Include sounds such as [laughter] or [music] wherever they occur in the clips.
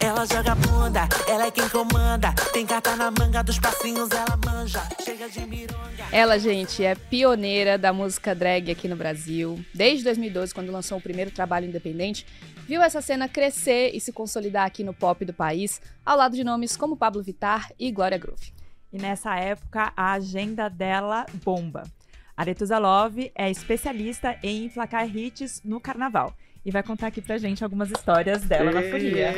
Ela joga bunda, ela é quem comanda. Tem carta na manga dos passinhos, ela manja. Chega de mironga. Ela, gente, é pioneira da música drag aqui no Brasil. Desde 2012, quando lançou o primeiro trabalho independente, viu essa cena crescer e se consolidar aqui no pop do país, ao lado de nomes como Pablo Vittar e Glória Groove. E nessa época, a agenda dela bomba. Aretusa Love é especialista em emplacar hits no carnaval e vai contar aqui pra gente algumas histórias dela na folia.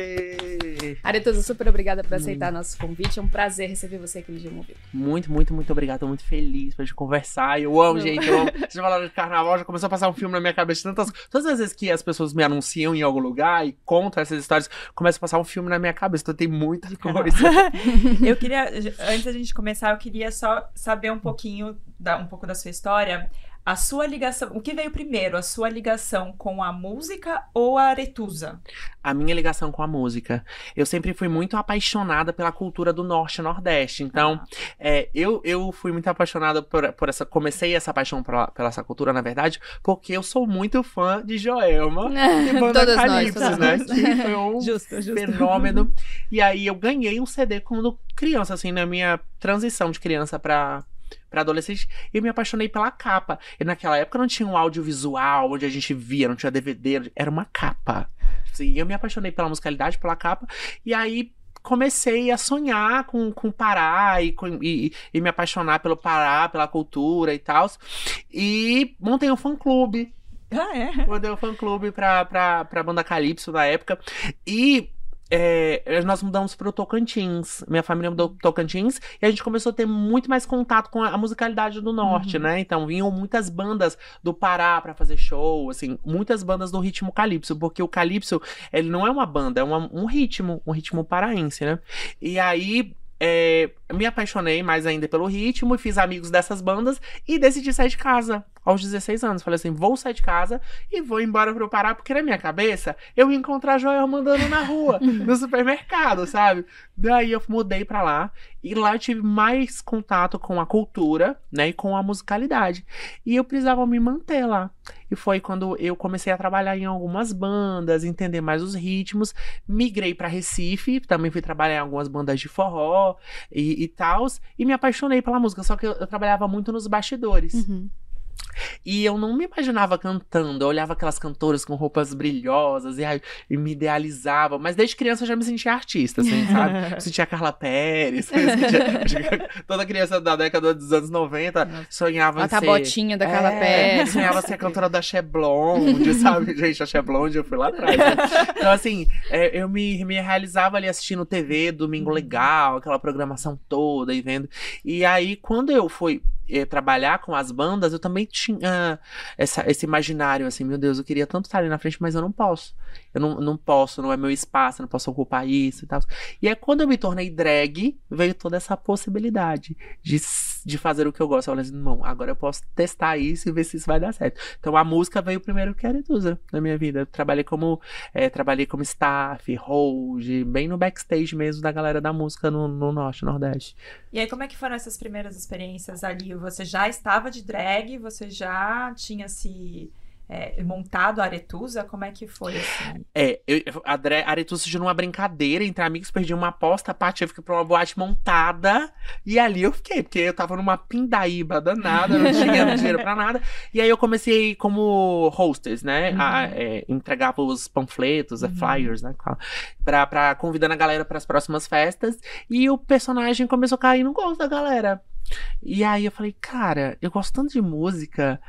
Aretusa, super obrigada por aceitar nosso convite. É um prazer receber você aqui no Dia Movido. Muito, muito, muito obrigado. Tô muito feliz pra gente conversar. Eu amo, Não. gente. Eu amo. [laughs] Vocês falaram de carnaval, já começou a passar um filme na minha cabeça. Tantas, todas as vezes que as pessoas me anunciam em algum lugar e contam essas histórias, começa a passar um filme na minha cabeça. Então tem muita [laughs] coisa. [laughs] eu queria, antes da gente começar, eu queria só saber um pouquinho, da, um pouco da sua história. A sua ligação, o que veio primeiro? A sua ligação com a música ou a Aretusa? a minha ligação com a música. Eu sempre fui muito apaixonada pela cultura do Norte e Nordeste. Então, é, eu, eu fui muito apaixonada por, por essa. Comecei essa paixão pela, pela essa cultura, na verdade, porque eu sou muito fã de Joelma [laughs] e Banda Todas nós, Calypso, todas né? nós. Que foi um [laughs] Justo, justo. fenômeno. E aí eu ganhei um CD quando criança, assim, na minha transição de criança pra. Pra adolescente, e eu me apaixonei pela capa. E naquela época não tinha um audiovisual onde a gente via, não tinha DVD, era uma capa. Assim, eu me apaixonei pela musicalidade, pela capa, e aí comecei a sonhar com, com Pará e, com- e, e me apaixonar pelo Pará, pela cultura e tal. E montei um fã-clube Ah, é? Mandei um fã-clube pra, pra, pra banda Calypso na época. E é, nós mudamos pro Tocantins. Minha família mudou pro Tocantins e a gente começou a ter muito mais contato com a, a musicalidade do norte, Uhum. né? Então vinham muitas bandas do Pará pra fazer show, assim, muitas bandas do ritmo calypso, porque o calypso, ele não é uma banda, é uma- um ritmo, um ritmo paraense, né? E aí. é, me apaixonei mais ainda pelo ritmo fiz amigos dessas bandas e decidi sair de casa aos 16 anos. Falei assim: vou sair de casa e vou embora pro Pará, porque na minha cabeça eu ia encontrar Joel mandando na rua, [laughs] no supermercado, sabe? Daí eu mudei pra lá e lá eu tive mais contato com a cultura, né, e com a musicalidade. E eu precisava me manter lá. E foi quando eu comecei a trabalhar em algumas bandas, entender mais os ritmos, migrei pra Recife, também fui trabalhar em algumas bandas de forró e, e tal, e me apaixonei pela música, só que eu, eu trabalhava muito nos bastidores. Uhum. E eu não me imaginava cantando. Eu olhava aquelas cantoras com roupas brilhosas e, e me idealizava. Mas desde criança eu já me sentia artista, assim, sabe? [laughs] Eu sentia Carla Pérez. sentia- [laughs] Toda criança da década dos anos 90 sonhava A em ser... tabotinha da Carla É, Pérez. Sonhava ser a cantora da Cheblonde, [laughs] sabe? Gente, a Cheblonde eu fui lá atrás. né? Então, assim, é, eu me, me realizava ali assistindo TV, Domingo Legal, aquela programação toda e vendo. E aí, quando eu fui eh, trabalhar com as bandas, eu também tinha essa- esse imaginário, assim, meu Deus, eu queria tanto estar ali na frente, mas eu não posso. Eu não, não posso, não é meu espaço, eu não posso ocupar isso e tal. E aí, quando eu me tornei drag, veio toda essa possibilidade de, de fazer o que eu gosto. Eu falei assim, não, agora eu posso testar isso e ver se isso vai dar certo. Então a música veio primeiro que a Aretusa na minha vida. Eu trabalhei como eh, trabalhei como staff, hold, bem no backstage mesmo da galera da música no, no norte, nordeste. E aí, como é que foram essas primeiras experiências ali? Você já estava de drag? Você já tinha se é, montado a Aretusa? Como é que foi, assim? É, eu, a, Aretusa surgiu numa brincadeira entre amigos, perdi uma aposta, a Paty fica pra uma boate montada, e ali eu fiquei, porque eu tava numa pindaíba danada, não tinha [laughs] dinheiro pra nada, e aí eu comecei como hostess, né, a, é, entregava os panfletos, Uhum. flyers, né, pra, pra convidando a galera pras próximas festas, e o personagem começou a cair no gosto da galera. E aí eu falei, cara, eu gosto tanto de música,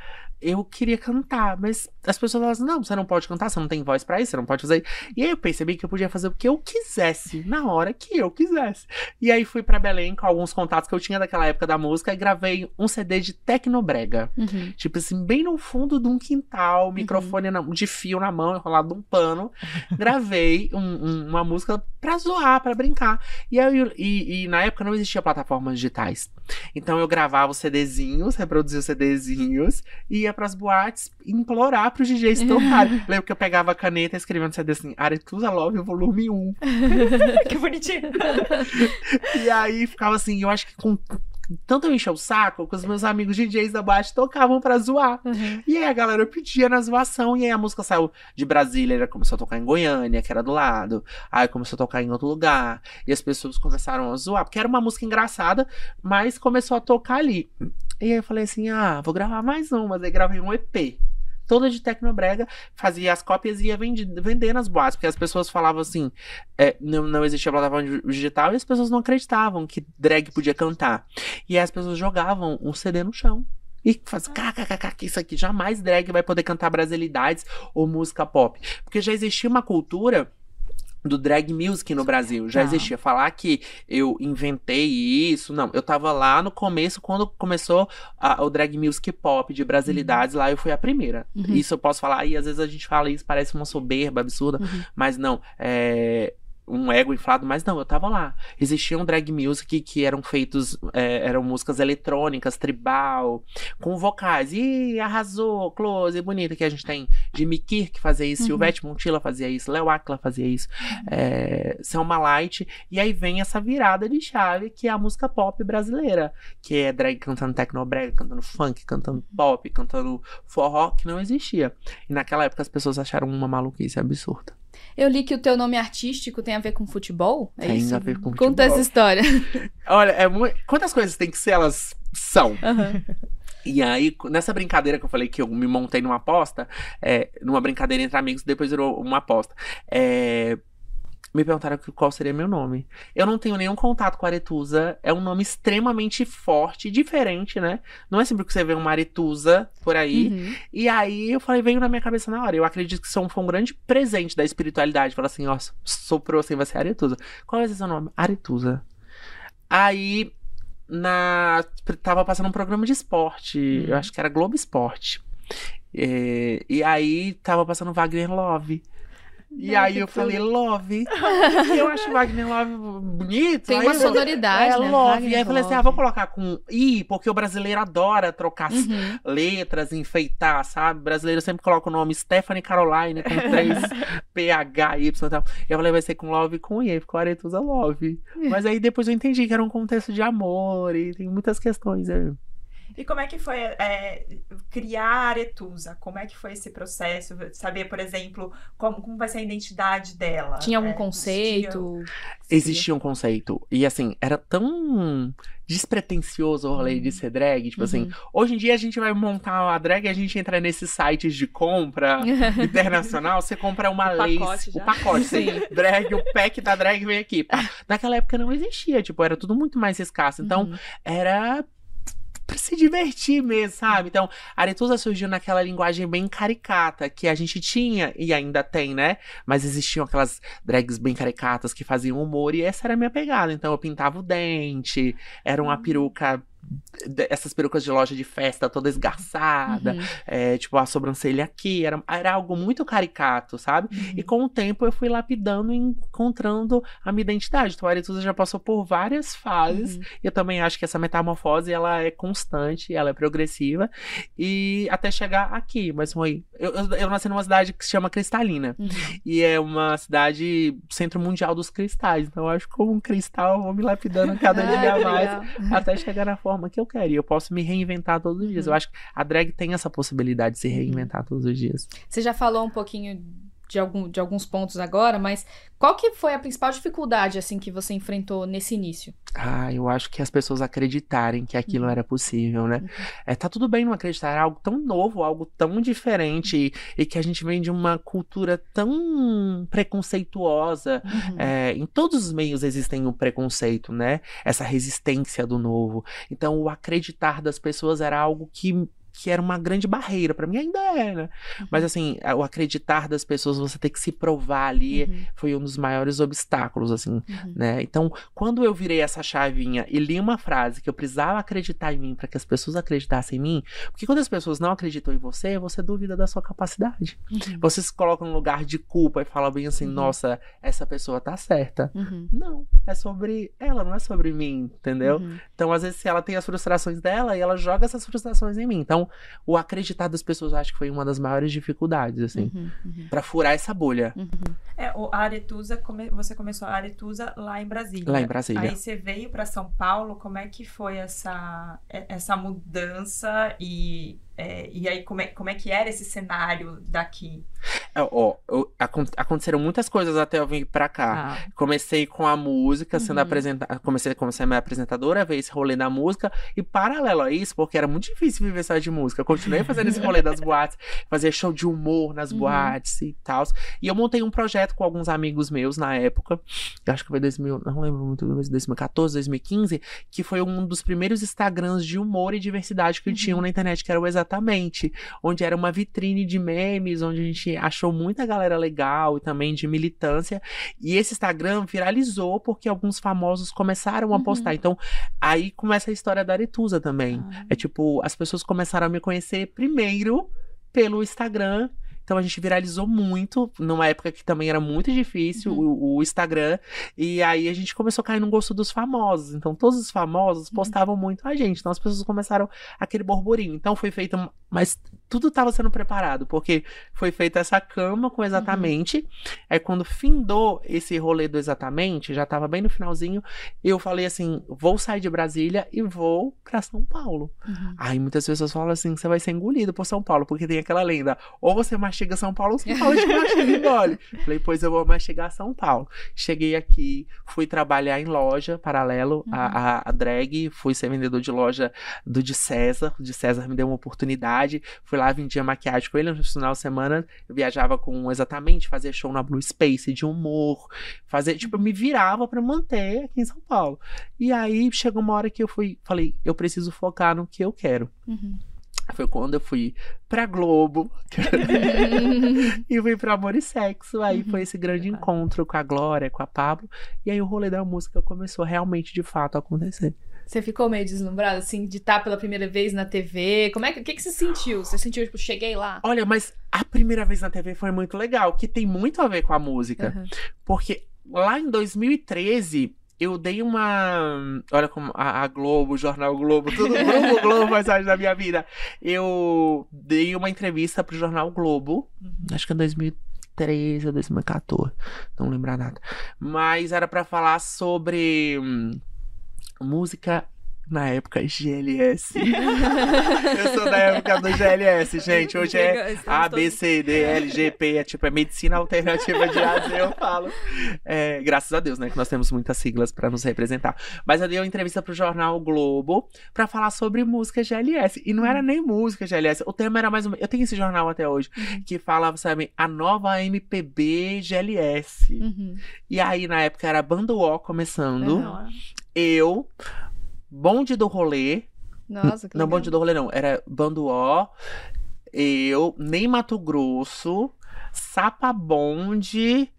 eu queria cantar, mas as pessoas falavam assim, não, você não pode cantar, você não tem voz pra isso, você não pode fazer. E aí eu percebi que eu podia fazer o que eu quisesse, na hora que eu quisesse. E aí fui pra Belém com alguns contatos que eu tinha daquela época da música e gravei um CD de Tecnobrega. Uhum. Tipo assim, bem no fundo de um quintal, microfone na- de fio na mão, enrolado num pano. Gravei um- um- uma música pra zoar, pra brincar. E, aí, eu- e, e na época não existia plataformas digitais. Então eu gravava os CDzinhos, reproduzia os CDzinhos e ia ia pras boates implorar pros DJs tocarem. [laughs] Lembro que eu pegava a caneta e escrevia no CD assim, Aretusa Love volume 1. [laughs] que bonitinho. [laughs] E aí ficava assim, eu acho que com tanto eu encher o saco que os meus amigos DJs da boate tocavam pra zoar. Uhum. E aí a galera pedia na zoação, e aí a música saiu de Brasília, começou a tocar em Goiânia, que era do lado. Aí começou a tocar em outro lugar. E as pessoas começaram a zoar, porque era uma música engraçada, mas começou a tocar ali. E aí eu falei assim: ah, vou gravar mais umas. Aí gravei um EP. Toda de Tecnobrega, fazia as cópias e ia vender nas boates, porque as pessoas falavam assim: é, não, não existia plataforma di- digital e as pessoas não acreditavam que drag podia cantar. E aí as pessoas jogavam um CD no chão. E faz kkkk, que isso aqui jamais drag vai poder cantar brasilidades ou música pop. Porque já existia uma cultura do drag music no Brasil. Já Tá. existia. Falar que eu inventei isso, não. Eu tava lá no começo, quando começou a- o drag music pop de brasilidades, lá eu fui a primeira. Uhum. Isso eu posso falar, e às vezes a gente fala isso, parece uma soberba absurda, Uhum. mas não. É um ego inflado, mas não, eu tava lá. Existiam drag music que eram feitos, é, eram músicas eletrônicas, tribal, com vocais. E arrasou, close, bonita, que a gente tem Jimmy Kirk fazia isso, Uhum. Silvete Montilla fazia isso, Léo Aquila fazia isso, é, Selma Light. E aí vem essa virada de chave, que é a música pop brasileira, que é drag cantando tecnobrega, cantando funk, cantando pop, cantando forró, que não existia. E naquela época as pessoas acharam uma maluquice absurda. Eu li que o teu nome artístico tem a ver com futebol. É Tem isso? a ver com Conta futebol. essa história. [laughs] Olha, é muito... quantas coisas tem que ser, elas são. Aham. E aí, nessa brincadeira que eu falei que eu me montei numa aposta, é, numa brincadeira entre amigos, depois virou uma aposta. é, me perguntaram qual seria meu nome. Eu não tenho nenhum contato com a Aretusa. É um nome extremamente forte, diferente, né? Não é sempre que você vê uma Aretusa por aí. Uhum. E aí eu falei, veio na minha cabeça na hora. Eu acredito que isso foi um grande presente da espiritualidade. Falar assim, ó, soprou assim, vai ser Aretusa. Qual vai ser seu nome? Aretusa. Aí, na. Tava passando um programa de esporte. Eu acho que era Globo Esporte. É, e aí tava passando Wagner Love. E aí eu tudo. falei Love. [laughs] E eu acho Wagner Love bonito. Tem aí uma eu- sonoridade, é, né? Love. Wagner E aí eu falei assim: ah, vou colocar com I, porque o brasileiro adora trocar Uhum. letras, enfeitar, sabe? O brasileiro sempre coloca o nome Stephanie Caroline com três [laughs] PH, Y e tal. Eu falei, vai ser com Love com I, aí ficou Aretusa Love. Mas aí depois eu entendi que era um contexto de amor e tem muitas questões aí. E como é que foi é, criar a Aretusa? Como é que foi esse processo? Saber, por exemplo, como, como vai ser a identidade dela? Tinha algum É, conceito? Existia um conceito. E assim, era tão despretensioso o rolê de ser drag. Tipo assim, Uhum. hoje em dia a gente vai montar uma drag e a gente entra nesses sites de compra [laughs] internacional, você compra uma O lace, pacote o pacote, Sim. sim. drag, o pack da drag vem aqui. pá. [laughs] Naquela época não existia, tipo, era tudo muito mais escasso. Então, Uhum. era pra se divertir mesmo, sabe? Então, Aretusa surgiu naquela linguagem bem caricata que a gente tinha e ainda tem, né? Mas existiam aquelas drags bem caricatas que faziam humor e essa era a minha pegada. Então, eu pintava o dente, era uma peruca de- essas perucas de loja de festa toda esgarçada, Uhum. é, tipo a sobrancelha aqui, era, era algo muito caricato, sabe? Uhum. E com o tempo eu fui lapidando e encontrando a minha identidade. Então a Aretusa já passou por várias fases. Uhum. E eu também acho que essa metamorfose ela é constante, ela é progressiva. E até chegar aqui. Mas foi. Eu, eu, eu nasci numa cidade que se chama Cristalina. Uhum. E é uma cidade centro mundial dos cristais. Então eu acho que como um cristal eu vou me lapidando cada [laughs] Ah, dia mais. legal. Até chegar na forma que eu quero. E eu posso me reinventar todos os dias. Uhum. Eu acho que a drag tem essa possibilidade de se reinventar todos os dias. Você já falou um pouquinho de, algum, de alguns pontos agora, mas qual que foi a principal dificuldade, assim, que você enfrentou nesse início? Ah, eu acho que as pessoas acreditarem que aquilo era possível, né? É, tá tudo bem não acreditar, é algo tão novo, algo tão diferente e, e que a gente vem de uma cultura tão preconceituosa. Uhum. É, em todos os meios existem o preconceito, né? Essa resistência do novo. Então, o acreditar das pessoas era algo que que era uma grande barreira pra mim ainda é, né? Mas assim, o acreditar das pessoas, você ter que se provar ali, Uhum. foi um dos maiores obstáculos, assim, Uhum. né? Então, quando eu virei essa chavinha e li uma frase que eu precisava acreditar em mim para que as pessoas acreditassem em mim, porque quando as pessoas não acreditam em você, você duvida da sua capacidade. Uhum. Você se coloca num lugar de culpa e fala bem assim: Uhum. nossa, essa pessoa tá certa. Uhum. Não, é sobre ela, não é sobre mim, entendeu? Uhum. Então, às vezes, se ela tem as frustrações dela, e ela joga essas frustrações em mim. Então, Então, o acreditar das pessoas eu acho que foi uma das maiores dificuldades, assim, Uhum, uhum, pra furar essa bolha uhum. É, o- a Aretusa, come- você começou a Aretusa lá em Brasília. lá em Brasília. Aí você veio para São Paulo, como é que foi essa, essa mudança e, é, e aí como é, como é que era esse cenário daqui? É, ó, eu- acon- aconteceram muitas coisas até eu vir pra cá. Ah, Comecei com a música, sendo Uhum. apresentada. Comecei, comecei a minha apresentadora, ver esse rolê da música. E paralelo a isso, porque era muito difícil viver só de música. Eu continuei fazendo esse rolê das boates, [laughs] fazer show de humor nas Uhum. boates e tal. E eu montei um projeto com alguns amigos meus na época. Acho que foi 2000, não lembro muito, mas 2014, 2015, que foi um dos primeiros Instagrams de humor e diversidade que Uhum. tinham na internet, que era o Exatamente. Onde era uma vitrine de memes, onde a gente achou muita galera legal e também de militância. E esse Instagram viralizou porque alguns famosos começaram a Uhum. postar. Então, aí começa a história da Aretusa também. ah. É tipo, as pessoas começaram a me conhecer primeiro pelo Instagram. Então a gente viralizou muito, numa época que também era muito difícil Uhum. o, o Instagram. E aí a gente começou a cair no gosto dos famosos. Então todos os famosos Uhum. postavam muito a gente. Então as pessoas começaram aquele borburinho. Então foi feito. Mas tudo estava sendo preparado, porque foi feita essa cama com exatamente. Aí quando findou esse rolê do exatamente, já tava bem no finalzinho, eu falei assim: vou sair de Brasília e vou pra São Paulo. Uhum. Aí muitas pessoas falam assim: você vai ser engolido por São Paulo, porque tem aquela lenda: ou você mastiga São Paulo, São Paulo te mastiga e engole. [laughs] Falei, pois eu vou mastigar São Paulo. Cheguei aqui, fui trabalhar em loja paralelo a, a, a drag, fui ser vendedor de loja do de César. O de César me deu uma oportunidade. Fui lá, vendia maquiagem com ele no final de semana. Eu viajava com exatamente, fazer show na Blue Space de humor, fazer, tipo, eu me virava pra manter aqui em São Paulo. E aí chegou uma hora que eu fui, falei, eu preciso focar no que eu quero. Uhum. Foi quando eu fui pra Globo [laughs] [laughs] e fui pra Amor e Sexo. Aí Uhum. foi esse grande Legal. encontro com a Glória, com a Pablo. E aí o rolê da música começou realmente, de fato, a acontecer. Você ficou meio deslumbrado, assim, de estar pela primeira vez na TV? Como é que, o que, que você sentiu? Você sentiu, tipo, cheguei lá? Olha, mas a primeira vez na TV foi muito legal, que tem muito a ver com a música. Uhum. Porque lá em 2013, eu dei uma. Olha como a, a Globo, o Jornal Globo, tudo Globo, Globo faz parte da minha vida. Eu dei uma entrevista pro Jornal Globo, acho que em 2013 ou 2014, não lembro a data. Mas era pra falar sobre hum, música. Na época, GLS. [laughs] eu sou da época do GLS, gente. Hoje é a, B, C, D, L, G, P, é tipo, é medicina alternativa de A, Z, eu falo. É, graças a Deus, né, que nós temos muitas siglas pra nos representar. Mas eu dei uma entrevista pro jornal Globo pra falar sobre música GLS. E não era nem música GLS, o tema era mais menos. Eu tenho esse jornal até hoje, que falava, sabe, a nova MPB GLS. Uhum. E aí, na época, era Bando O começando. Uhum. Eu, Bonde do Rolê, Nossa, que não, legal. bonde do rolê não. Era Bando O, eu, Ney Mato Grosso, Sapa Bonde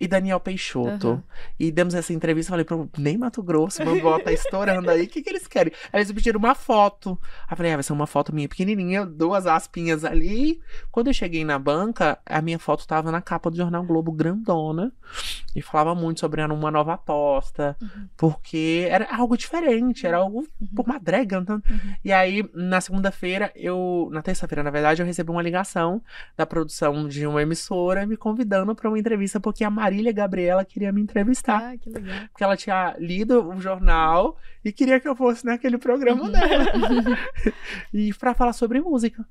e Daniel Peixoto. Aham. E demos essa entrevista, falei, pro Ney Mato Grosso, Bando O tá estourando aí, o que que eles querem? Aí eles pediram uma foto. Aí eu falei, ah, vai ser uma foto minha pequenininha, duas aspinhas ali. Quando eu cheguei na banca, a minha foto tava na capa do Jornal Globo, grandona. E falava muito sobre uma nova aposta, porque era algo diferente, era algo por uma drag cantando. E aí, na segunda-feira, eu. Na terça-feira, na verdade, eu recebi uma ligação da produção de uma emissora me convidando para uma entrevista, porque a Marília Gabriela queria me entrevistar. Ah, que legal. Porque ela tinha lido o jornal e queria que eu fosse naquele programa Uhum. dela. [laughs] e para falar sobre música.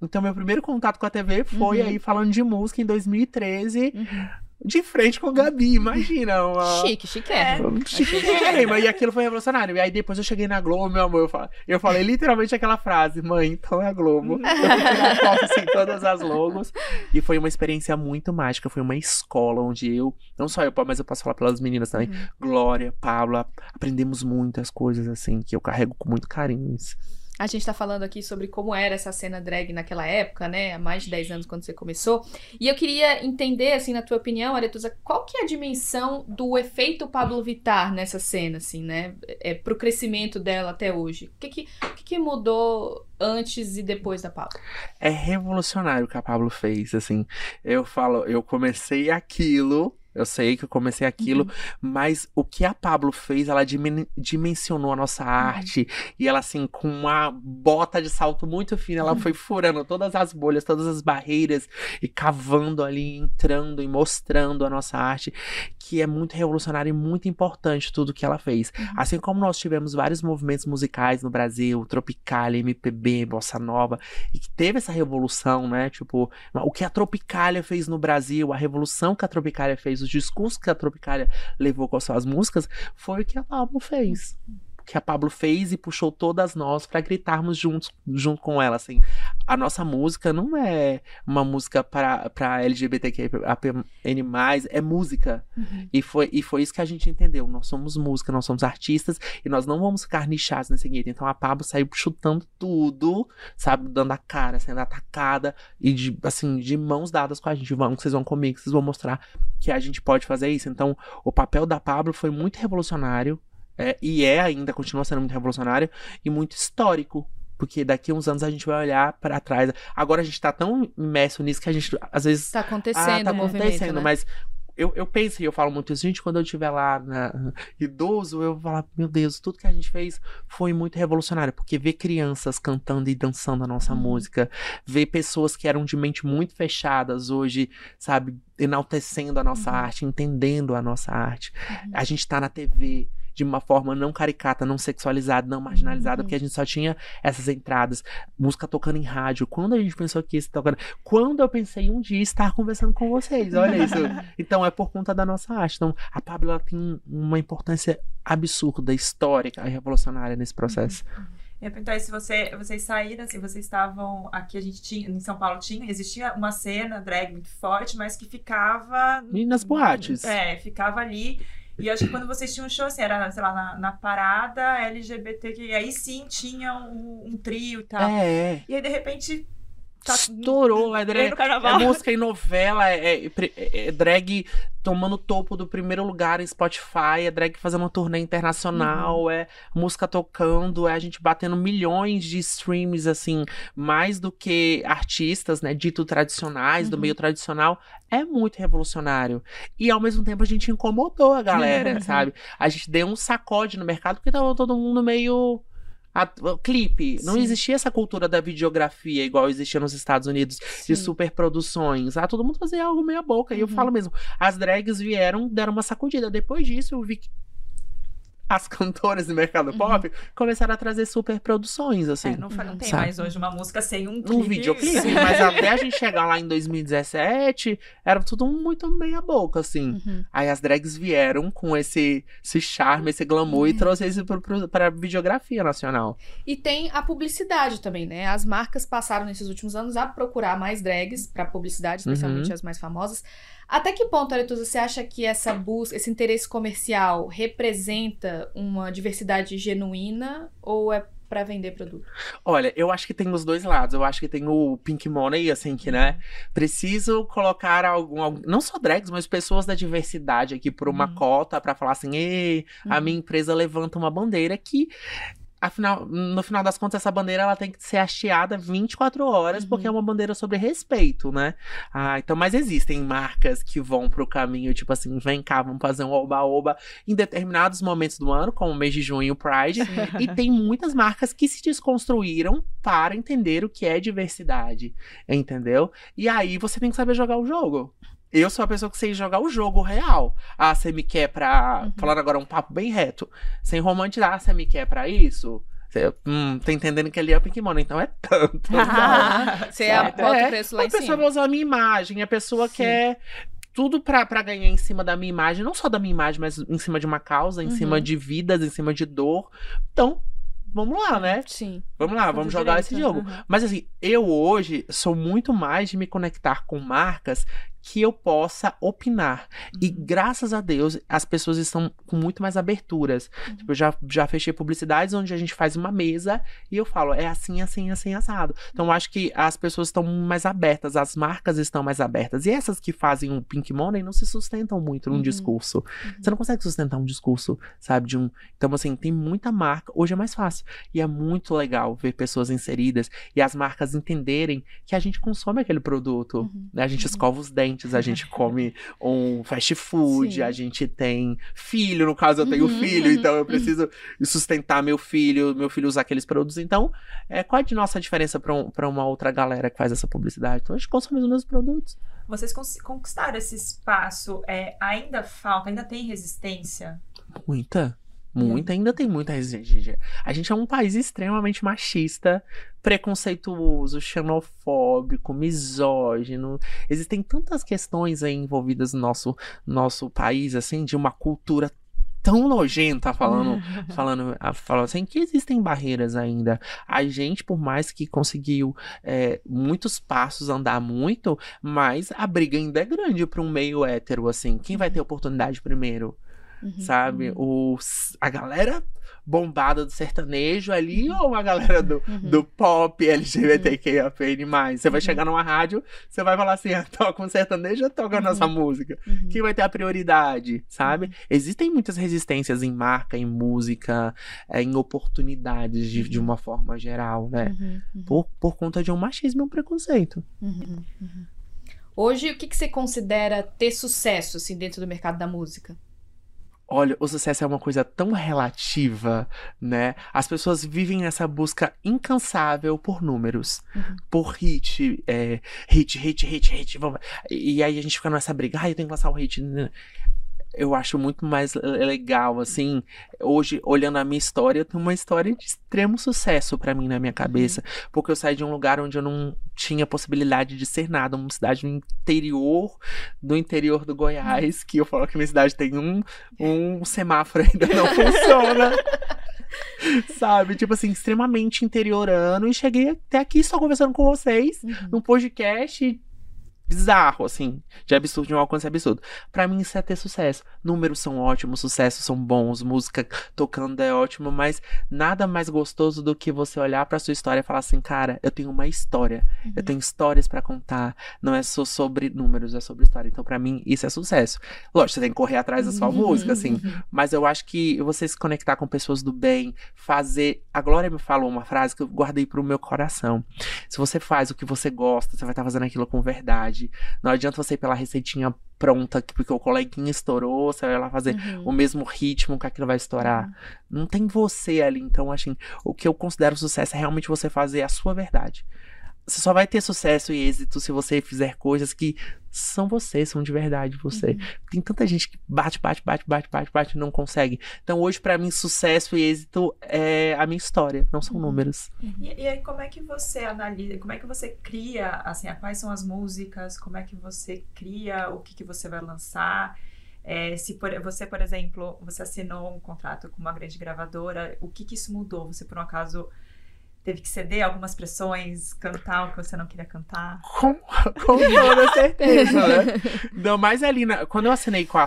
Então, meu primeiro contato com a TV foi Uhum. aí falando de música em 2013, Uhum. De frente com Gabi, imagina. Uma... Chique, chiquérrimo. Chiquérrima, e aquilo foi revolucionário. E aí depois eu cheguei na Globo, meu amor, eu falei, eu falei literalmente aquela frase, mãe, então é a Globo. Eu tirei foto assim, todas as logos. E foi uma experiência muito mágica, foi uma escola onde eu, não só eu, mas eu posso falar pelas meninas também, Glória, Paula, aprendemos muitas coisas assim, que eu carrego com muito carinho. Isso. A gente tá falando aqui sobre como era essa cena drag naquela época, né? Há mais de 10 anos quando você começou. E eu queria entender, assim, na tua opinião, Aretusa, qual que é a dimensão do efeito Pablo Vittar nessa cena, assim, né? É, pro crescimento dela até hoje. O que que, o que que mudou antes e depois da Pablo? É revolucionário o que a Pablo fez, assim. Eu falo, eu comecei aquilo Eu sei que eu comecei aquilo, Uhum. mas o que a Pablo fez, ela dimen- dimensionou a nossa Uhum. arte. E ela, assim, com uma bota de salto muito fina, ela Uhum. foi furando todas as bolhas, todas as barreiras e cavando ali, entrando e mostrando a nossa arte, que é muito revolucionário e muito importante tudo que ela fez. Uhum. Assim como nós tivemos vários movimentos musicais no Brasil, Tropicália, MPB, Bossa Nova, e que teve essa revolução, né? Tipo, o que a Tropicália fez no Brasil, a revolução que a Tropicália fez, os discursos que a Tropicália levou com as suas músicas, foi o que a Pablo fez. O que a Pablo fez e puxou todas nós pra gritarmos juntos, junto com ela, assim. A nossa música não é uma música para para LGBTQIAPN+, é música. Uhum. E foi, e foi isso que a gente entendeu. Nós somos música, nós somos artistas e nós não vamos ficar nichados nesse gueto. Então a Pablo saiu chutando tudo, sabe? Dando a cara, sendo atacada e de, assim, de mãos dadas com a gente. Vamos, vocês vão comigo, vocês vão mostrar que a gente pode fazer isso. Então o papel da Pablo foi muito revolucionário é, e é ainda, continua sendo muito revolucionário e muito histórico. Porque daqui a uns anos a gente vai olhar pra trás. Agora a gente tá tão imerso nisso que a gente, às vezes, Tá acontecendo ah, tá acontecendo, né? mas eu, eu penso e eu falo muito isso, gente, quando eu estiver lá na, idoso, eu vou falar, meu Deus, tudo que a gente fez foi muito revolucionário, porque ver crianças cantando e dançando a nossa Uhum. música, ver pessoas que eram de mente muito fechadas hoje, sabe, enaltecendo a nossa Uhum. arte, entendendo a nossa arte. A gente tá na TV de uma forma não caricata, não sexualizada, não marginalizada, Uhum. porque a gente só tinha essas entradas, música tocando em rádio. Quando a gente pensou que isso tocando, quando eu pensei um dia estar conversando com vocês, olha [laughs] isso. Então é por conta da nossa arte. Então a Pablo ela tem um- uma importância absurda, histórica e revolucionária nesse processo. Eu ia perguntar se você, vocês saíram, assim, vocês estavam aqui, a gente tinha, em São Paulo tinha, existia uma cena drag muito forte, mas que ficava. E nas boates. É, ficava ali. E acho que quando vocês tinham um show, assim, era, sei lá, na, na parada LGBT, que aí sim tinha um, um trio e tal. É. E aí, de repente. Tá, Estourou, é, drag, é música em novela, é, é- é- é drag tomando topo do primeiro lugar em Spotify, é drag fazendo uma turnê internacional, é música tocando, é a gente batendo milhões de streams, assim, mais do que artistas, né, dito tradicionais, do Uhum. meio tradicional, é muito revolucionário. E ao mesmo tempo a gente incomodou a galera, [laughs] sabe? A gente deu um sacode no mercado porque tava todo mundo meio. A- clipe. Não Sim. existia essa cultura da videografia igual existia nos Estados Unidos de Sim. superproduções. Ah, todo mundo fazia algo meia boca. E eu Uhum. falo mesmo, as drags vieram, deram uma sacudida. Depois disso, eu vi que as cantoras do mercado pop começaram a trazer superproduções, assim. É, não, não tem Sabe? mais hoje uma música sem um clipe. Um videoclipe, [laughs] mas até a gente chegar lá em 2017, era tudo muito meia boca, assim. Uhum. Aí as drags vieram com esse, esse charme, esse glamour e trouxe isso pro- pro- pra videografia nacional. E tem a publicidade também, né? As marcas passaram nesses últimos anos a procurar mais drags para publicidade, especialmente Uhum. as mais famosas. Até que ponto, Aretusa, você acha que essa busca, esse interesse comercial representa uma diversidade genuína ou é para vender produto? Olha, eu acho que tem os dois lados. Eu acho que tem o Pink Money, assim, que, né? Preciso colocar algum, algum- não só drags, mas pessoas da diversidade aqui por uma Uhum. cota pra falar assim, ei, a Uhum. minha empresa levanta uma bandeira que. Afinal, no final das contas, essa bandeira ela tem que ser hasteada 24 horas, Uhum. porque é uma bandeira sobre respeito, né? Ah, então, mas existem marcas que vão pro caminho, tipo assim, vem cá, vamos fazer um oba-oba em determinados momentos do ano, como o mês de junho, o Pride. E tem muitas marcas que se desconstruíram para entender o que é diversidade, entendeu? E aí você tem que saber jogar o jogo. Eu sou a pessoa que sei jogar o jogo real. Ah, você me quer pra. Uhum. Falando agora um papo bem reto. Sem romantizar, ah, você me quer pra isso? Você, hum, tá entendendo que ali é o Pink Money, então é tanto. [laughs] Você Sabe? bota É, o preço lá a em pessoa cima. vai usar a minha imagem, a pessoa Sim. quer tudo pra, pra ganhar em cima da minha imagem, não só da minha imagem, mas em cima de uma causa, em Uhum. cima de vidas, em cima de dor. Então, vamos lá, né? Sim. Vamos lá, vamos jogar direito, esse jogo. uhum. Mas assim, eu hoje sou muito mais de me conectar com marcas que eu possa opinar. E graças a Deus, as pessoas estão com muito mais aberturas. Tipo, eu já, já fechei publicidades onde a gente faz uma mesa e eu falo, é assim, assim, assim, assado. Então, eu acho que as pessoas estão mais abertas, as marcas estão mais abertas. E essas que fazem um pink money não se sustentam muito num Uhum. discurso. Você não consegue sustentar um discurso, sabe, de um... Então, assim, tem muita marca. Hoje é mais fácil. E é muito legal ver pessoas inseridas e as marcas entenderem que a gente consome aquele produto. Uhum. né? A gente escova os dentes restaurantes, a gente come um fast food, Sim. a gente tem filho, no caso eu tenho Uhum, filho, uhum, então eu preciso sustentar meu filho, meu filho usar aqueles produtos. Então, é, qual é a nossa diferença pra um, uma outra galera que faz essa publicidade? Então a gente consome os mesmos produtos. Vocês conquistaram esse espaço, é, ainda falta, ainda tem resistência? Muita. Muita, ainda tem muita resistência. A gente é um país extremamente machista, preconceituoso, xenofóbico, misógino. Existem tantas questões aí envolvidas no nosso, nosso país, assim, de uma cultura tão nojenta, falando, [laughs] falando, falando assim, que existem barreiras ainda. A gente, por mais que conseguiu é, muitos passos andar muito, mas a briga ainda é grande para um meio hétero, assim. Quem vai ter oportunidade primeiro? Uhum. sabe? Os, a galera bombada do sertanejo ali ou a galera do, Uhum. do pop LGBTQIAPN+. Você vai chegar numa rádio, você vai falar assim, ah, toca um sertanejo ou toca a nossa música? Uhum. Quem vai ter a prioridade, sabe? Existem muitas resistências em marca, em música, eh, em oportunidades de, de uma forma geral, né? Uhum. Uhum. Por, por conta de um machismo e um preconceito. Uhum. Uhum. Hoje, o que, que você considera ter sucesso assim, dentro do mercado da música? Olha, o sucesso é uma coisa tão relativa, né? As pessoas vivem nessa busca incansável por números, Uhum. por hit, é, hit, hit, hit, hit. vamos- E aí a gente fica nessa briga, ah, eu tenho que lançar um hit. Eu acho muito mais le- legal, assim. Hoje, olhando a minha história, eu tenho uma história de extremo sucesso pra mim na minha cabeça. Porque eu saí de um lugar onde eu não tinha possibilidade de ser nada, uma cidade no interior do interior do Goiás, que eu falo que minha cidade tem um, um [laughs] semáforo ainda não funciona. Sabe? Tipo assim, extremamente interiorano. E cheguei até aqui só conversando com vocês Uhum. num podcast bizarro, assim, de absurdo, de um alcance absurdo. Pra mim, isso é ter sucesso. Números são ótimos, sucessos são bons, música tocando é ótimo, mas nada mais gostoso do que você olhar pra sua história e falar assim, cara, eu tenho uma história, eu tenho histórias pra contar, não é só sobre números, é sobre história. Então, pra mim, isso é sucesso. Lógico, você tem que correr atrás da sua música, assim, mas eu acho que você se conectar com pessoas do bem, fazer. A Glória me falou uma frase que eu guardei pro meu coração. Se você faz o que você gosta, você vai estar fazendo aquilo com verdade. Não adianta você ir pela receitinha pronta, que- porque o coleguinha estourou, você vai lá fazer Uhum. o mesmo ritmo que aquilo vai estourar. Não tem você ali. Então, assim, o que eu considero sucesso é realmente você fazer a sua verdade. Você só vai ter sucesso e êxito se você fizer coisas que são você, são de verdade você. Uhum. Tem tanta gente que bate, bate, bate, bate, bate, bate e não consegue. Então, hoje, pra mim, sucesso e êxito é a minha história, não são números. E, e aí, como é que você analisa, como é que você cria, assim, quais são as músicas, como é que você cria, o que, que você vai lançar? É, se por- você, por exemplo, você assinou um contrato com uma grande gravadora, o que, que isso mudou? Você, por um acaso, teve que ceder algumas pressões, cantar o que você não queria cantar? Com, com toda certeza, né? Não, mas ali, na- quando eu assinei com a.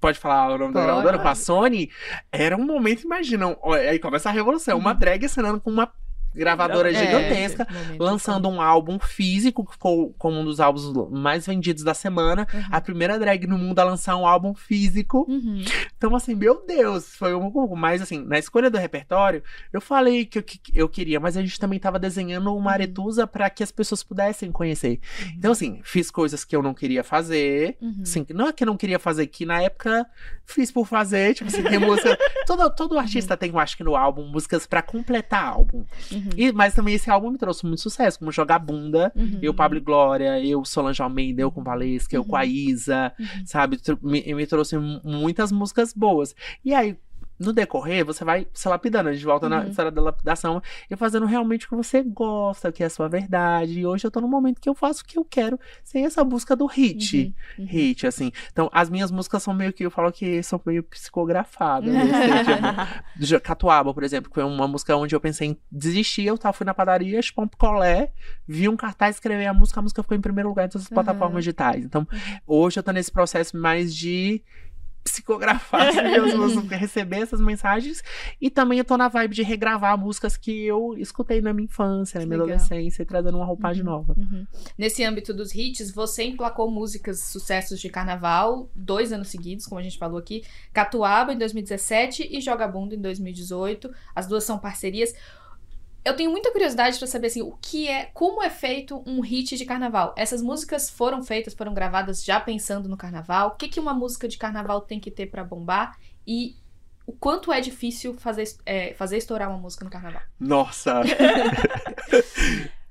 Pode falar o nome da gravadora? Com a Sony, era um momento, imagina. Aí começa a revolução. Uma drag assinando com uma gravadora É, gigantesca. momento. Lançando um álbum físico, que ficou como um dos álbuns mais vendidos da semana. Uhum. A primeira drag no mundo a lançar um álbum físico. Uhum. Então, assim, meu Deus, foi um pouco. Mas, assim, na escolha do repertório, eu falei que eu, que eu queria, mas a gente também tava desenhando uma Uhum. aretusa para que as pessoas pudessem conhecer. Então, assim, fiz coisas que eu não queria fazer. Uhum. Assim, não é que eu não queria fazer, que na época fiz por fazer. Tipo assim, tem música. [laughs] todo, todo artista tem, eu acho que no álbum, músicas pra completar álbum. Uhum. E, mas também esse álbum me trouxe muito sucesso, como Jogar Bunda. Uhum. Eu, Pablo e Glória, eu, Solange Almeida, eu com Valesca, eu com a Isa, Uhum. sabe? Me, me trouxe mu- muitas músicas boas. E aí, no decorrer, você vai se lapidando. A gente volta na Uhum. história da lapidação e fazendo realmente o que você gosta, o que é a sua verdade. E hoje eu tô no momento que eu faço o que eu quero, sem essa busca do hit. Uhum. Hit, assim. Então, as minhas músicas são meio que, eu falo que são meio psicografadas. [laughs] assim, tipo, do Jo- Catuaba, por exemplo, que foi uma música onde eu pensei em desistir. Eu tava, fui na padaria, chupar um picolé, vi um cartaz, escrever a música, a música ficou em primeiro lugar em todas as Uhum. plataformas digitais. Então, hoje eu tô nesse processo mais de psicografar [laughs] músicas, receber essas mensagens e também eu tô na vibe de regravar músicas que eu escutei na minha infância, na minha Legal. adolescência, e trazendo uma roupagem nova. Uhum. Nesse âmbito dos hits, você emplacou músicas sucessos de carnaval dois anos seguidos, como a gente falou aqui. Catuaba em 2017 e Joga Bunda em 2018. As duas são parcerias. Eu tenho muita curiosidade pra saber assim, o que é, como é feito um hit de carnaval. Essas músicas foram feitas, foram gravadas já pensando no carnaval. O que, que uma música de carnaval tem que ter pra bombar e o quanto é difícil fazer, é, fazer estourar uma música no carnaval. Nossa! [laughs]